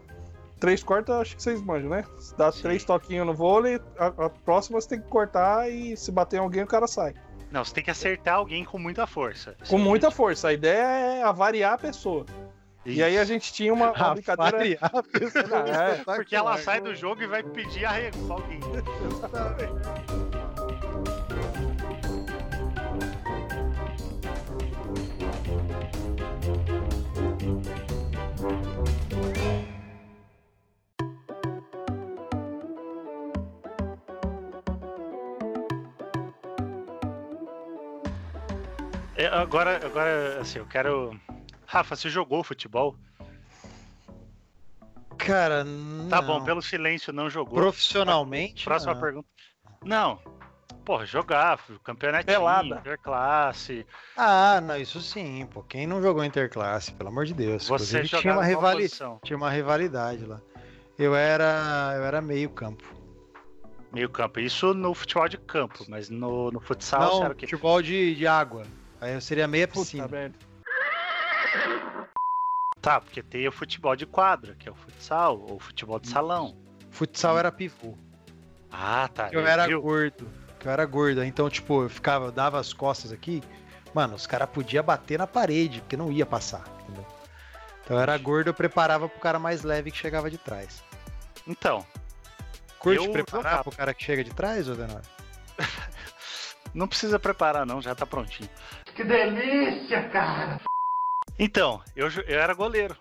Três cortas, acho que vocês manjam, né? Dá Sim. três toquinhos no vôlei, a, a próxima você tem que cortar e se bater em alguém o cara sai. Não, você tem que acertar alguém com muita força. Com muita força. A ideia é avariar a pessoa. E aí a gente tinha uma, uma brincadeira. Avariar a pessoa É, Porque ela sai do jogo e vai pedir arrego pra alguém. É, agora, agora, assim, eu quero. Rafa, você jogou futebol? Cara, Tá não. bom, pelo silêncio não jogou. Profissionalmente. Próxima não. pergunta. Não. Porra, jogar, campeonato Pelada. interclasse. Ah, não, isso sim, pô. Quem não jogou interclasse, pelo amor de Deus. Você tinha uma, rivali... tinha uma rivalidade lá. Eu era, eu era meio campo. Meio campo. Isso no futebol de campo, mas no, no futsal não, era o quê? futebol de, de água. Aí eu seria meia piscina. Tá, porque tem o futebol de quadra, que é o futsal, ou o futebol de salão. Futsal era pivô. Ah, tá. Eu era viu? gordo. Eu era gordo. Então, tipo, eu ficava, eu dava as costas aqui. Mano, os caras podiam bater na parede, porque não ia passar. Entendeu? Então eu era gordo, eu preparava pro cara mais leve que chegava de trás. Então, Curte Eu preparar jogava. pro cara que chega de trás, ô Denor? não precisa preparar não, já tá prontinho. Que delícia, cara! Então, eu, eu era goleiro.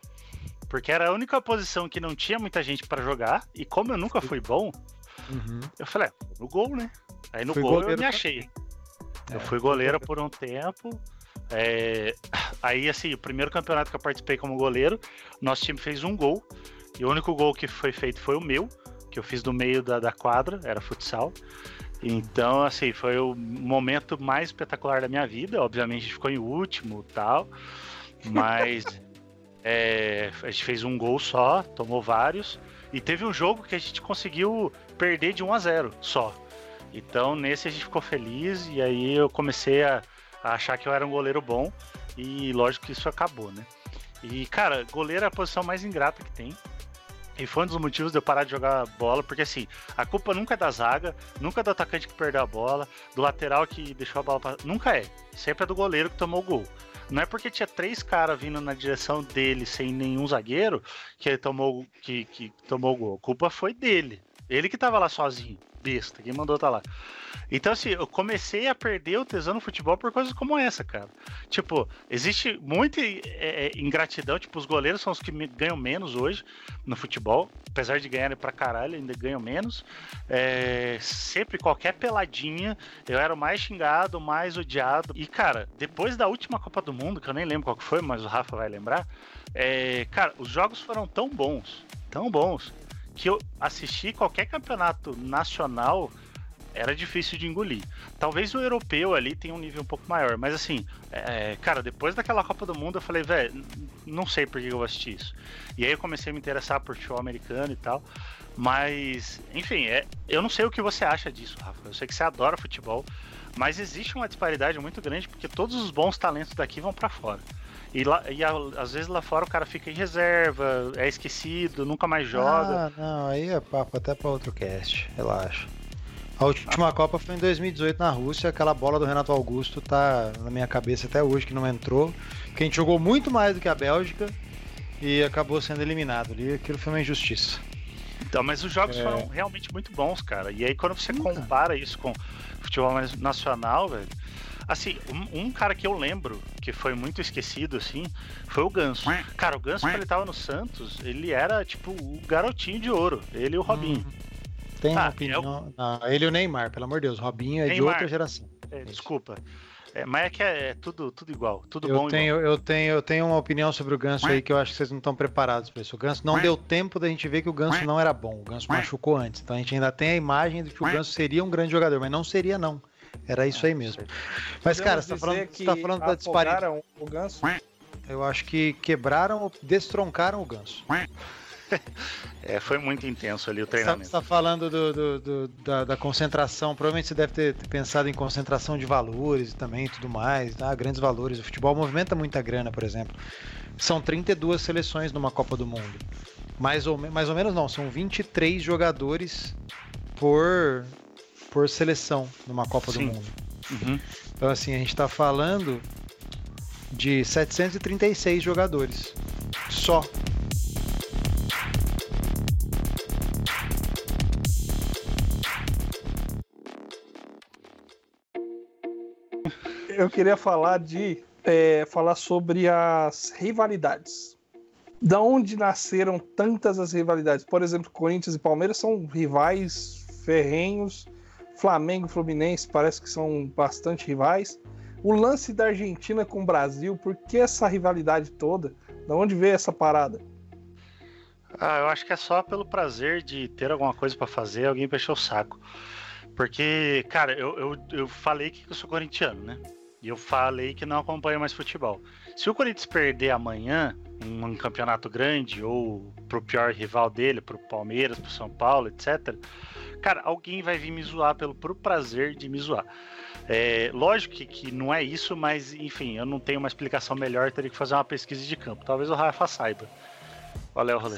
Porque era a única posição que não tinha muita gente pra jogar. E como eu nunca fui bom, Uhum. eu falei, ah, no gol, né? Aí no Fui gol eu me achei. Eu É, fui goleiro por um tempo. é, Aí, assim, o primeiro campeonato que eu participei como goleiro, nosso time fez um gol. E o único gol que foi feito foi o meu, que eu fiz do meio da, da quadra, era futsal. Então, assim, foi o momento mais espetacular da minha vida. Obviamente, a gente ficou em último e tal. Mas é, a gente fez um gol só, tomou vários. E teve um jogo que a gente conseguiu perder de 1 a 0 só. Então nesse a gente ficou feliz e aí eu comecei a, a achar que eu era um goleiro bom. E lógico que isso acabou, né? E cara, goleiro é a posição mais ingrata que tem. E foi um dos motivos de eu parar de jogar bola, porque assim, a culpa nunca é da zaga, nunca é do atacante que perdeu a bola, do lateral que deixou a bola pra... Nunca é. Sempre é do goleiro que tomou o gol. Não é porque tinha três caras vindo na direção dele sem nenhum zagueiro que ele tomou, que, que tomou o gol. A culpa foi dele. Ele que tava lá sozinho, besta, quem mandou tá lá. Então, assim, eu comecei a perder o tesão no futebol por coisas como essa, cara. Tipo, existe muita é, é, ingratidão. Tipo, os goleiros são os que ganham menos hoje no futebol. Apesar de ganharem pra caralho, ainda ganham menos. É, sempre, qualquer peladinha, eu era o mais xingado, o mais odiado. E, cara, depois da última Copa do Mundo, que eu nem lembro qual que foi, mas o Rafa vai lembrar. É, cara, os jogos foram tão bons, tão bons, que eu assisti qualquer campeonato nacional era difícil de engolir. Talvez o europeu ali tenha um nível um pouco maior, mas assim, é, cara, depois daquela Copa do Mundo eu falei, velho, não sei por que eu vou assistir isso. E aí eu comecei a me interessar por futebol americano e tal. Mas, enfim, é, eu não sei o que você acha disso, Rafa. Eu sei que você adora futebol, mas existe uma disparidade muito grande porque todos os bons talentos daqui vão para fora. E, lá, e às vezes lá fora o cara fica em reserva, é esquecido, nunca mais joga. Ah, não, aí é papo até para outro cast, relaxa. A última Copa foi em 2018 na Rússia, aquela bola do Renato Augusto tá na minha cabeça até hoje que não entrou. Que a gente jogou muito mais do que a Bélgica e acabou sendo eliminado ali. Aquilo foi uma injustiça. Então, mas os jogos é... foram realmente muito bons, cara. E aí quando você compara isso com futebol nacional, velho. Assim, um, um, cara que eu lembro que foi muito esquecido, assim, foi o Ganso. Cara, o Ganso, quando ele tava no Santos, ele era tipo o garotinho de ouro. Ele e o Robinho. Uhum tem ah, opinião. Eu... Não, ele e o Neymar, pelo amor de Deus. Robinho é Neymar. de outra geração. É, desculpa. É, mas é que é, é, tudo, tudo igual, tudo eu bom. Tenho, eu, tenho, eu tenho uma opinião sobre o Ganso aí que eu acho que vocês não estão preparados para isso. O Ganso não deu tempo da gente ver que o Ganso não era bom. O Ganso machucou antes. Então a gente ainda tem a imagem de que o Ganso seria um grande jogador, mas não seria, não. Era isso aí mesmo. Mas, cara, você tá falando, você tá falando da disparidade. o Ganso? Eu acho que quebraram ou destroncaram o Ganso. é, foi muito intenso ali o treinamento. Você está falando do, do, do, da, da, concentração, provavelmente você deve ter, pensado em concentração de valores também tudo mais, tá? grandes valores. O futebol movimenta muita grana, por exemplo. São 32 seleções numa Copa do Mundo. Mais ou, mais ou menos não, são 23 jogadores por, por seleção numa Copa Sim. do Mundo. Uhum. Então assim, a gente está falando de 736 jogadores só eu queria falar de é, falar sobre as rivalidades. Da onde nasceram tantas as rivalidades? Por exemplo, Corinthians e Palmeiras são rivais ferrenhos. Flamengo e Fluminense parece que são bastante rivais. O lance da Argentina com o Brasil, por que essa rivalidade toda? Da onde veio essa parada? Ah, eu acho que é só pelo prazer de ter alguma coisa para fazer, alguém pra o saco. Porque, cara, eu, eu, eu falei que eu sou corintiano, né? E eu falei que não acompanho mais futebol. Se o Corinthians perder amanhã um, um campeonato grande ou pro pior rival dele, pro Palmeiras, pro São Paulo, etc. Cara, alguém vai vir me zoar pelo pro prazer de me zoar. É, lógico que, que não é isso, mas enfim, eu não tenho uma explicação melhor, teria que fazer uma pesquisa de campo. Talvez o Rafa saiba. Qual é o rolê?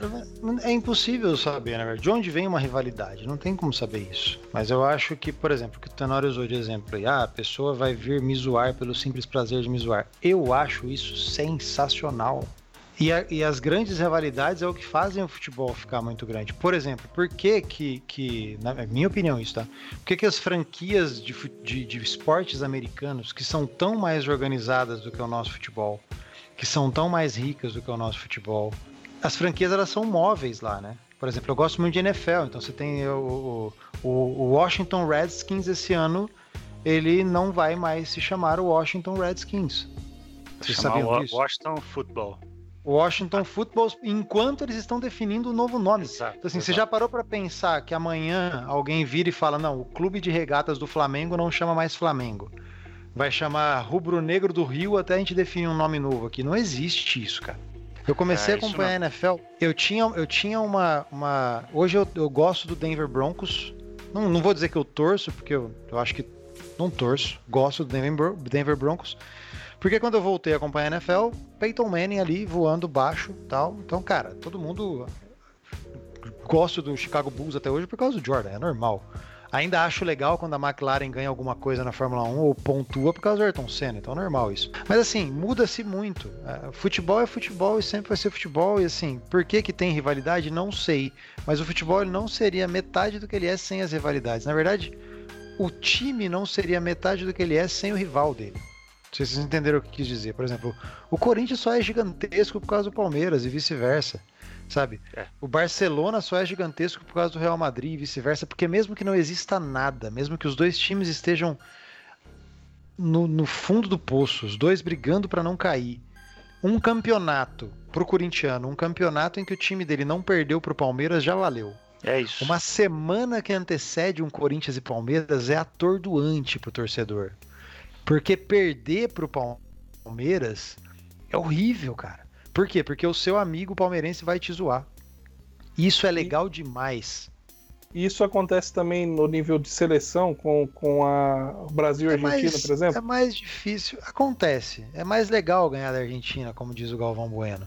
É impossível saber, né? De onde vem uma rivalidade? Não tem como saber isso. Mas eu acho que, por exemplo, que o Tenório usou de exemplo aí, ah, a pessoa vai vir me zoar pelo simples prazer de me zoar. Eu acho isso sensacional. E, a, e, as grandes rivalidades é o que fazem o futebol ficar muito grande. Por exemplo, por que que, que na minha opinião isso, tá? Por que, que as franquias de, de, de esportes americanos, que são tão mais organizadas do que o nosso futebol, que são tão mais ricas do que o nosso futebol, as franquias elas são móveis lá, né? Por exemplo, eu gosto muito de NFL, então você tem o, o, o Washington Redskins esse ano, ele não vai mais se chamar o Washington Redskins. Vocês sabiam disso? Washington Football. Washington Football, enquanto eles estão definindo o um novo nome. Exato, então, assim, exato. você já parou para pensar que amanhã alguém vira e fala: não, o clube de regatas do Flamengo não chama mais Flamengo. Vai chamar Rubro Negro do Rio até a gente definir um nome novo aqui. Não existe isso, cara. Eu comecei é, a acompanhar a NFL. Eu tinha, eu tinha uma, uma. Hoje eu, eu gosto do Denver Broncos. Não, não vou dizer que eu torço, porque eu, eu acho que não torço. Gosto do Denver, Denver Broncos. Porque quando eu voltei a acompanhar a NFL, Peyton Manning ali voando baixo tal. Então, cara, todo mundo gosta do Chicago Bulls até hoje por causa do Jordan, é normal. Ainda acho legal quando a McLaren ganha alguma coisa na Fórmula 1 ou pontua por causa do Ayrton Senna, então é normal isso. Mas assim, muda-se muito. É, futebol é futebol e sempre vai ser futebol, e assim, por que que tem rivalidade? Não sei. Mas o futebol não seria metade do que ele é sem as rivalidades. Na verdade, o time não seria metade do que ele é sem o rival dele. Não sei se vocês entenderam o que quis dizer. Por exemplo, o Corinthians só é gigantesco por causa do Palmeiras e vice-versa sabe? É. O Barcelona só é gigantesco por causa do Real Madrid e vice-versa, porque mesmo que não exista nada, mesmo que os dois times estejam no, no fundo do poço, os dois brigando para não cair, um campeonato pro corintiano, um campeonato em que o time dele não perdeu pro Palmeiras já valeu. É isso. Uma semana que antecede um Corinthians e Palmeiras é atordoante pro torcedor. Porque perder pro Palmeiras é horrível, cara. Por quê? Porque o seu amigo palmeirense vai te zoar. Isso é legal demais. Isso acontece também no nível de seleção com, com a Brasil e é Argentina, mais, por exemplo? É mais difícil. Acontece. É mais legal ganhar da Argentina, como diz o Galvão Bueno.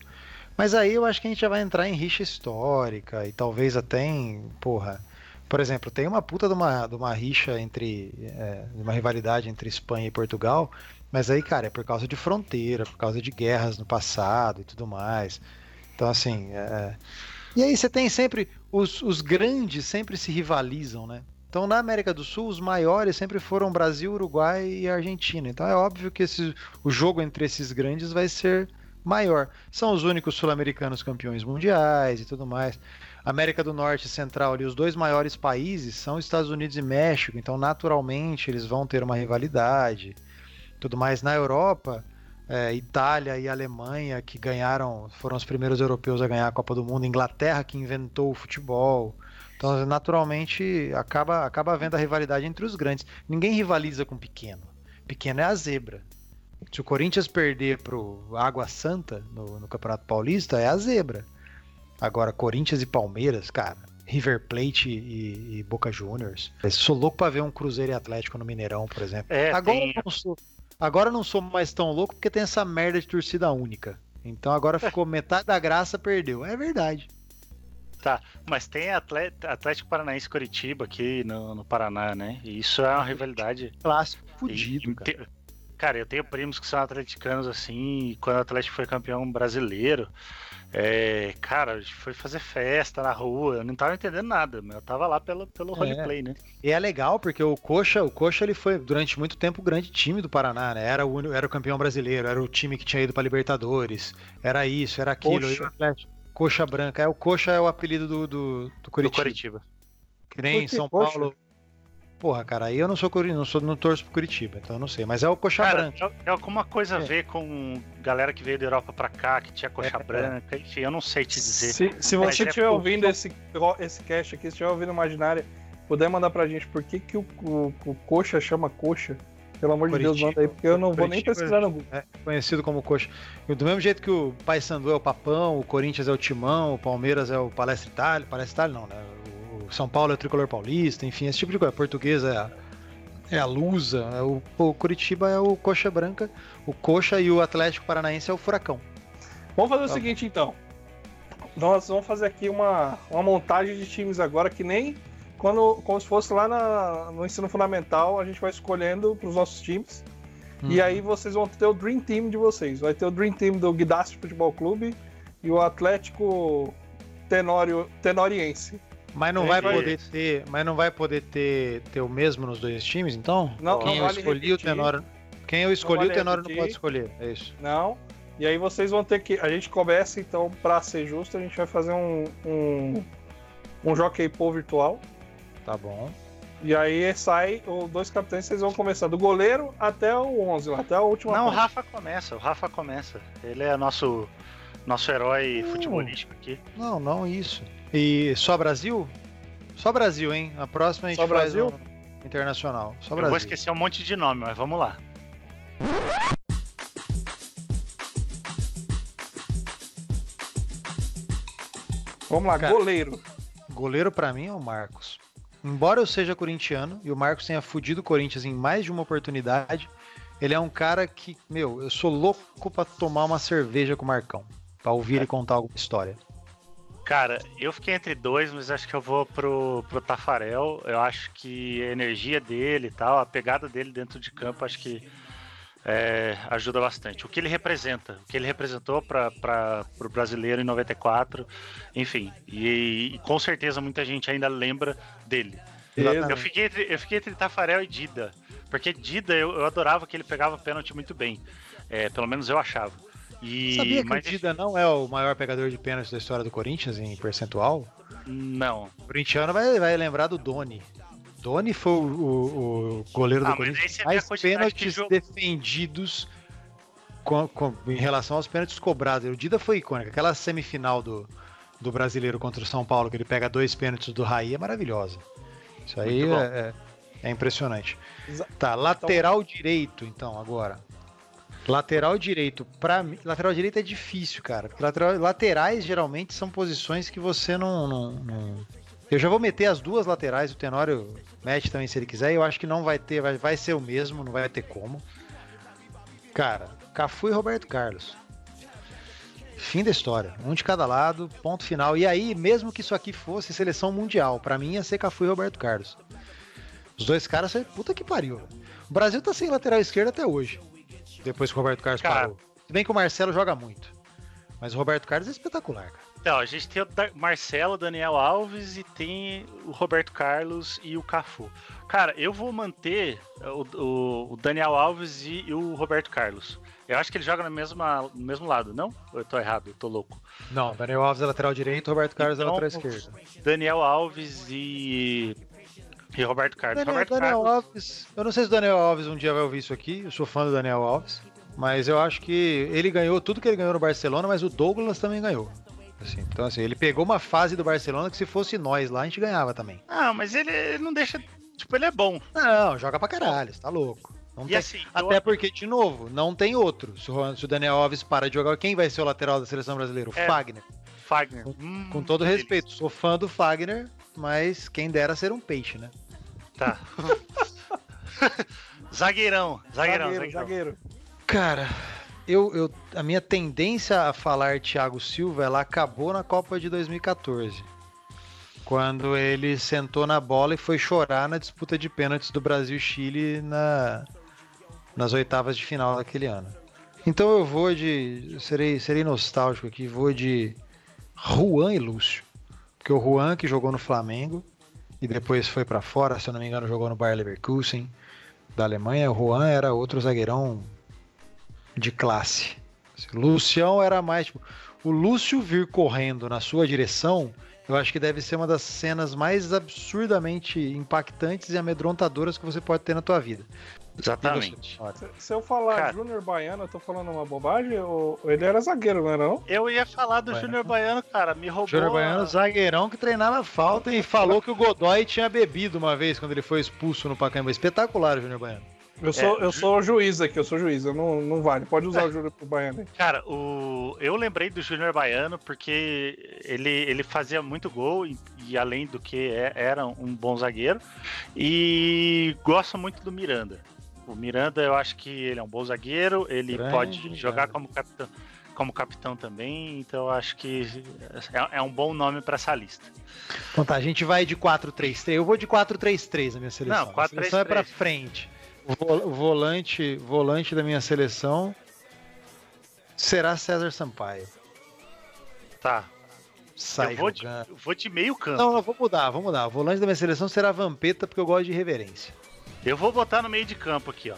Mas aí eu acho que a gente já vai entrar em rixa histórica e talvez até em. Porra. Por exemplo, tem uma puta de uma, de uma rixa entre. É, uma rivalidade entre Espanha e Portugal mas aí, cara, é por causa de fronteira, por causa de guerras no passado e tudo mais. Então, assim. É... E aí você tem sempre. Os, os grandes sempre se rivalizam, né? Então, na América do Sul, os maiores sempre foram Brasil, Uruguai e Argentina. Então, é óbvio que esse, o jogo entre esses grandes vai ser maior. São os únicos sul-americanos campeões mundiais e tudo mais. América do Norte e Central, ali, os dois maiores países são Estados Unidos e México. Então, naturalmente, eles vão ter uma rivalidade tudo mais. Na Europa, é, Itália e Alemanha, que ganharam, foram os primeiros europeus a ganhar a Copa do Mundo, Inglaterra, que inventou o futebol. Então, naturalmente, acaba, acaba havendo a rivalidade entre os grandes. Ninguém rivaliza com pequeno. Pequeno é a zebra. Se o Corinthians perder pro Água Santa no, no Campeonato Paulista, é a zebra. Agora, Corinthians e Palmeiras, cara, River Plate e, e Boca Juniors. Sou louco pra ver um Cruzeiro e Atlético no Mineirão, por exemplo. É, Agora tem... não sou. Agora não sou mais tão louco porque tem essa merda de torcida única. Então agora ficou metade da graça, perdeu. É verdade. Tá, mas tem Atlético Paranaense Curitiba aqui no, no Paraná, né? E isso é uma rivalidade. Clássico fudido, cara. Cara, eu tenho primos que são atleticanos assim, e quando o Atlético foi campeão brasileiro, é, cara, a gente foi fazer festa na rua, eu não tava entendendo nada, mas eu tava lá pelo, pelo é. roleplay, né? E é legal porque o Coxa, o Coxa ele foi durante muito tempo o grande time do Paraná, né? Era o, era o campeão brasileiro, era o time que tinha ido pra Libertadores, era isso, era aquilo. Coxa, Coxa Branca, é o Coxa é o apelido do, do, do Curitiba. Do Curitiba. Que nem em São Coxa? Paulo. Porra, cara, aí eu não sou não sou não torço pro Curitiba, então eu não sei. Mas é o coxa cara, branca. É, é alguma coisa a é. ver com galera que veio da Europa pra cá, que tinha coxa é, branca, enfim, eu não sei te dizer. Se, se você estiver é ouvindo esse, esse cast aqui, se estiver ouvindo Imaginária, puder mandar pra gente por que, que o, o, o coxa chama coxa. Pelo amor Curitiba, de Deus, manda aí, porque eu não vou nem pesquisar no Google. É conhecido como coxa. Do mesmo jeito que o Paysandu é o Papão, o Corinthians é o Timão, o Palmeiras é o Palestra Itália. Palestra Itália não, né? São Paulo é o Tricolor Paulista, enfim, esse tipo de coisa. A portuguesa é a é a Lusa, é o, o Curitiba é o Coxa Branca, o Coxa e o Atlético Paranaense é o Furacão. Vamos fazer tá. o seguinte então. Nós vamos fazer aqui uma, uma montagem de times agora que nem quando como se fosse lá na, no ensino fundamental, a gente vai escolhendo para os nossos times. Uhum. E aí vocês vão ter o Dream Team de vocês. Vai ter o Dream Team do Guidastre Futebol Clube e o Atlético Tenório, Tenoriense. Mas não vai poder ter, mas não vai poder ter, ter o mesmo nos dois times, então? Não, quem não eu escolhi repetir. o Tenório, quem eu escolhi vale o Tenório repetir. não pode escolher, é isso. Não. E aí vocês vão ter que, a gente começa então para ser justo, a gente vai fazer um um, um Jockey Pool virtual. Tá bom. E aí sai os dois capitães, vocês vão começar do goleiro até o 11, até a última. Não, o Rafa começa, o Rafa começa. Ele é nosso nosso herói não, futebolístico aqui. Não, não isso. E só Brasil? Só Brasil, hein? A próxima a gente só faz Brasil? Um internacional. Só Brasil. Eu vou esquecer um monte de nome, mas vamos lá. Vamos lá, Cara, goleiro. Goleiro para mim é o Marcos. Embora eu seja corintiano e o Marcos tenha fudido o Corinthians em mais de uma oportunidade, ele é um cara que, meu, eu sou louco para tomar uma cerveja com o Marcão, para ouvir é. ele contar alguma história. Cara, eu fiquei entre dois, mas acho que eu vou pro, pro Tafarel. Eu acho que a energia dele e tal, a pegada dele dentro de campo, acho que é, ajuda bastante. O que ele representa, o que ele representou para o brasileiro em 94, enfim. E, e, com certeza muita gente ainda lembra dele. Eu fiquei, entre, eu fiquei entre Tafarel e Dida. Porque Dida eu, eu adorava que ele pegava pênalti muito bem. É, pelo menos eu achava. E, Sabia que mas... o Dida não é o maior pegador de pênaltis da história do Corinthians em percentual? Não. O corintiano vai, vai lembrar do Doni. Doni foi o, o, o goleiro do Ah, mas Corinthians mais pênaltis de defendidos com- com- em relação aos pênaltis cobrados. O Dida foi icônico. Aquela semifinal do, do brasileiro contra o São Paulo, que ele pega dois pênaltis do Raí, é maravilhosa. Isso aí é, é- é impressionante. Tá, lateral direito, então, agora. Lateral direito, mim, lateral direito é difícil, cara. Lateral- laterais geralmente são posições que você não, não- não- Eu já vou meter as duas laterais, o Tenório mete também se ele quiser, eu acho que não vai ter, vai, vai ser o mesmo, não vai ter como. Cara, Cafu e Roberto Carlos. Fim da história. Um de cada lado, ponto final. E aí, mesmo que isso aqui fosse seleção mundial, pra mim ia ser Cafu e Roberto Carlos. Os dois caras, puta que pariu. O Brasil tá sem lateral esquerdo até hoje. Depois que o Roberto Carlos Cara. parou. Se bem que o Marcelo joga muito. Mas o Roberto Carlos é espetacular, cara. Então, a gente tem o Marcelo, Daniel Alves e tem o Roberto Carlos e o Cafu. Cara, eu vou manter o, o- o Daniel Alves e, e o Roberto Carlos. Eu acho que ele joga no mesmo, no mesmo lado, não? Ou eu tô errado? Eu tô louco. Não, Daniel Alves é lateral direito, Roberto Carlos é Então, lateral esquerdo. Daniel Alves e, e Roberto Carlos. Daniel, Roberto Daniel Carlos. Alves. Eu não sei se o Daniel Alves um dia vai ouvir isso aqui. Eu sou fã do Daniel Alves. Mas eu acho que ele ganhou tudo que ele ganhou no Barcelona, mas o Douglas também ganhou. Assim, então, assim, ele pegou uma fase do Barcelona que se fosse nós lá, a gente ganhava também. Ah, mas ele, não deixa. Tipo, ele é bom. Não, joga pra caralho, você tá louco. Não E tem- assim, eu- Até porque, de novo, não tem outro. Se o, Daniel Alves para de jogar, quem vai ser o lateral da seleção brasileira? O É. Fagner. Fagner. Com, Hum, com todo respeito, sou fã do Fagner, mas quem dera ser um peixe, né? Tá. zagueirão, zagueirão, Zagueiro, zagueiro. Cara, eu, eu, a minha tendência a falar Thiago Silva, ela acabou na Copa de 2014. Quando ele sentou na bola e foi chorar na disputa de pênaltis do Brasil e Chile na, nas oitavas de final daquele ano. Então eu vou de. Serei, serei nostálgico aqui, vou de Juan e Lúcio. Porque o Juan que jogou no Flamengo e depois foi pra fora, se eu não me engano, jogou no Bayer Leverkusen da Alemanha. O Juan era outro zagueirão de classe. Assim, o Lucião era mais tipo, o Lúcio vir correndo na sua direção, eu acho que deve ser uma das cenas mais absurdamente impactantes e amedrontadoras que você pode ter na tua vida. Exatamente. Se, se eu falar Cara. Júnior Baiano, eu tô falando uma bobagem? Ou, ele era zagueiro, não era não? Eu ia falar do. Júnior Baiano, cara, me roubou. Júnior Baiano, zagueirão que treinava falta e falou que o Godoy tinha bebido uma vez quando ele foi expulso no Pacaembu. Espetacular o Júnior Baiano. Eu sou, É, eu sou juiz aqui, eu sou juiz, eu não, não vale. Pode usar o Júnior pro Baiano aí. Cara, o... eu lembrei do Júnior Baiano porque ele, ele fazia muito gol e, e além do que é- era um bom zagueiro. E gosto muito do Miranda. O Miranda, eu acho que ele é um bom zagueiro, ele Grande pode Miranda. jogar como capitão, como capitão também, então eu acho que é, é um bom nome pra essa lista. Então tá, a gente vai de 4-3-3. Eu vou de 4-3-3 na minha seleção. Não, A seleção é 4-3-3. pra frente. Volante, volante da minha seleção será César Sampaio. Tá. Sai eu vou de, eu vou de meio campo. Não, não, vou mudar, vou mudar. O volante da minha seleção será Vampeta, porque eu gosto de reverência. Eu vou botar no meio de campo aqui, ó.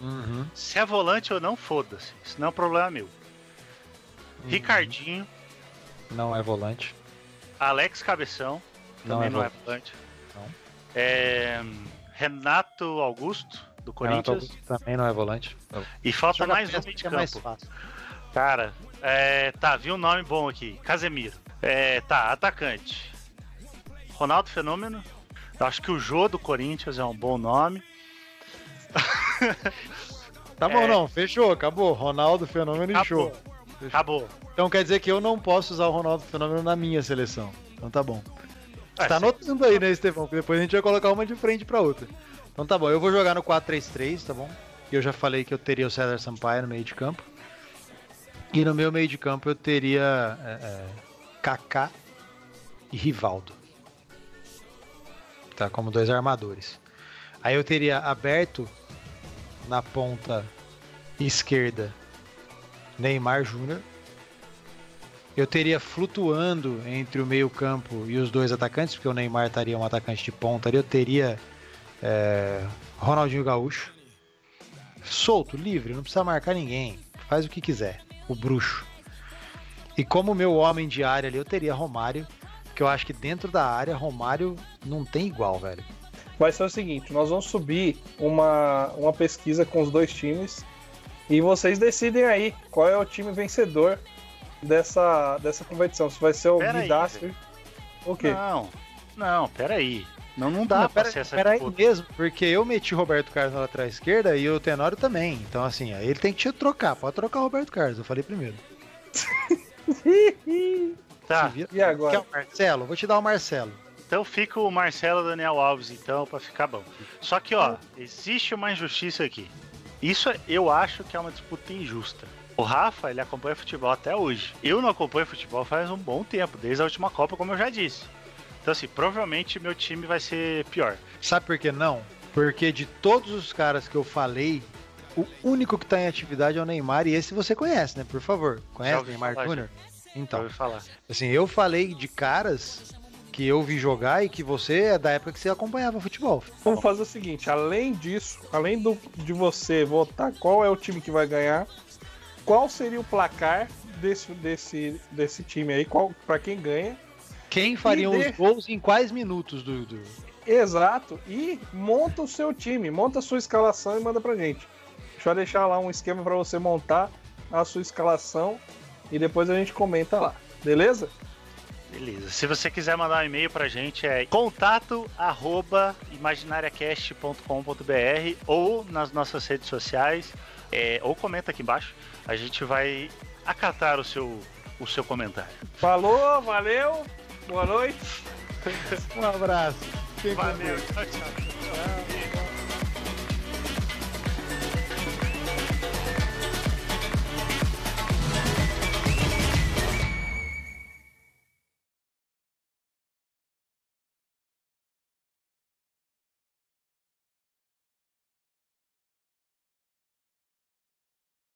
Uhum. Se é volante ou não, foda-se. Isso não é um problema meu. Uhum. Ricardinho, Não é volante. Alex Cabeção, Não também é não é volante. volante. Não. É, Renato Augusto, do Renato Corinthians. Augusto também não é volante. E falta Joga mais um meio de é campo. fácil. Cara, é, tá, vi um nome bom aqui. Casemiro. É, tá, atacante. Ronaldo Fenômeno. Eu acho que o Jô do Corinthians é um bom nome. Tá bom, É. não. Fechou, acabou. Ronaldo, Fenômeno e Acabou. show. Acabou. Então quer dizer que eu não posso usar o Ronaldo Fenômeno na minha seleção. Então tá bom. Ah, tá anotando aí, né, Estevão? Porque depois a gente vai colocar uma de frente pra outra. Então tá bom, eu vou jogar no 4-3-3, tá bom? E eu já falei que eu teria o César Sampaio no meio de campo. E no meu meio de campo eu teria é, é, Kaká e Rivaldo. Tá como dois armadores. Aí eu teria aberto na ponta esquerda Neymar Júnior. Eu teria flutuando entre o meio-campo e os dois atacantes, porque o Neymar estaria um atacante de ponta ali. Eu teria é, Ronaldinho Gaúcho. Solto, livre, não precisa marcar ninguém. Faz o que quiser. O bruxo. E como meu homem de área ali, eu teria Romário. Que eu acho que dentro da área, Romário não tem igual, velho. Vai ser o seguinte: nós vamos subir uma, uma pesquisa com os dois times. E vocês decidem aí qual é o time vencedor dessa, dessa competição. Se vai ser o Pera aí. O quê? Não, não, peraí. Não, não dá Não, pra pera, ser essa pera aí mesmo, porque eu meti Roberto Carlos na lateral esquerda e o Tenório também. Então, assim, aí ele tem que te trocar. Pode trocar o Roberto Carlos, eu falei primeiro. Tá, E agora? Quer o Marcelo? Vou te dar o Marcelo. então fica o Marcelo Daniel Alves, então, pra ficar bom. Só que, ó, existe uma injustiça aqui. Isso eu acho que é uma disputa injusta. O Rafa, ele acompanha futebol até hoje. Eu não acompanho futebol faz um bom tempo, desde a última Copa, como eu já disse. Então, assim, provavelmente meu time vai ser pior. Sabe por que não? Porque de todos os caras que eu falei, o único que tá em atividade é o Neymar e esse você conhece, né? Por favor. Conhece o Neymar Júnior? Então, ouvi falar. assim, eu falei de caras que eu vi jogar e que você é da época que você acompanhava futebol. Vamos fazer o seguinte: além disso, além do, de você votar qual é o time que vai ganhar, qual seria o placar desse, desse, desse time aí? Qual para quem ganha? Quem faria de- os gols em quais minutos do, do... Exato. E monta o seu time, monta a sua escalação e manda pra gente. Deixa eu deixar lá um esquema pra você montar a sua escalação e depois a gente comenta lá. Beleza? Beleza. Se você quiser mandar um e-mail pra gente é contato arroba imaginariacast.com.br ou nas nossas redes sociais, é, ou comenta aqui embaixo. A gente vai acatar o seu, o seu comentário. Falou, valeu, boa noite. Um abraço. Fiquem com Valeu, Deus. tchau, tchau. Tchau.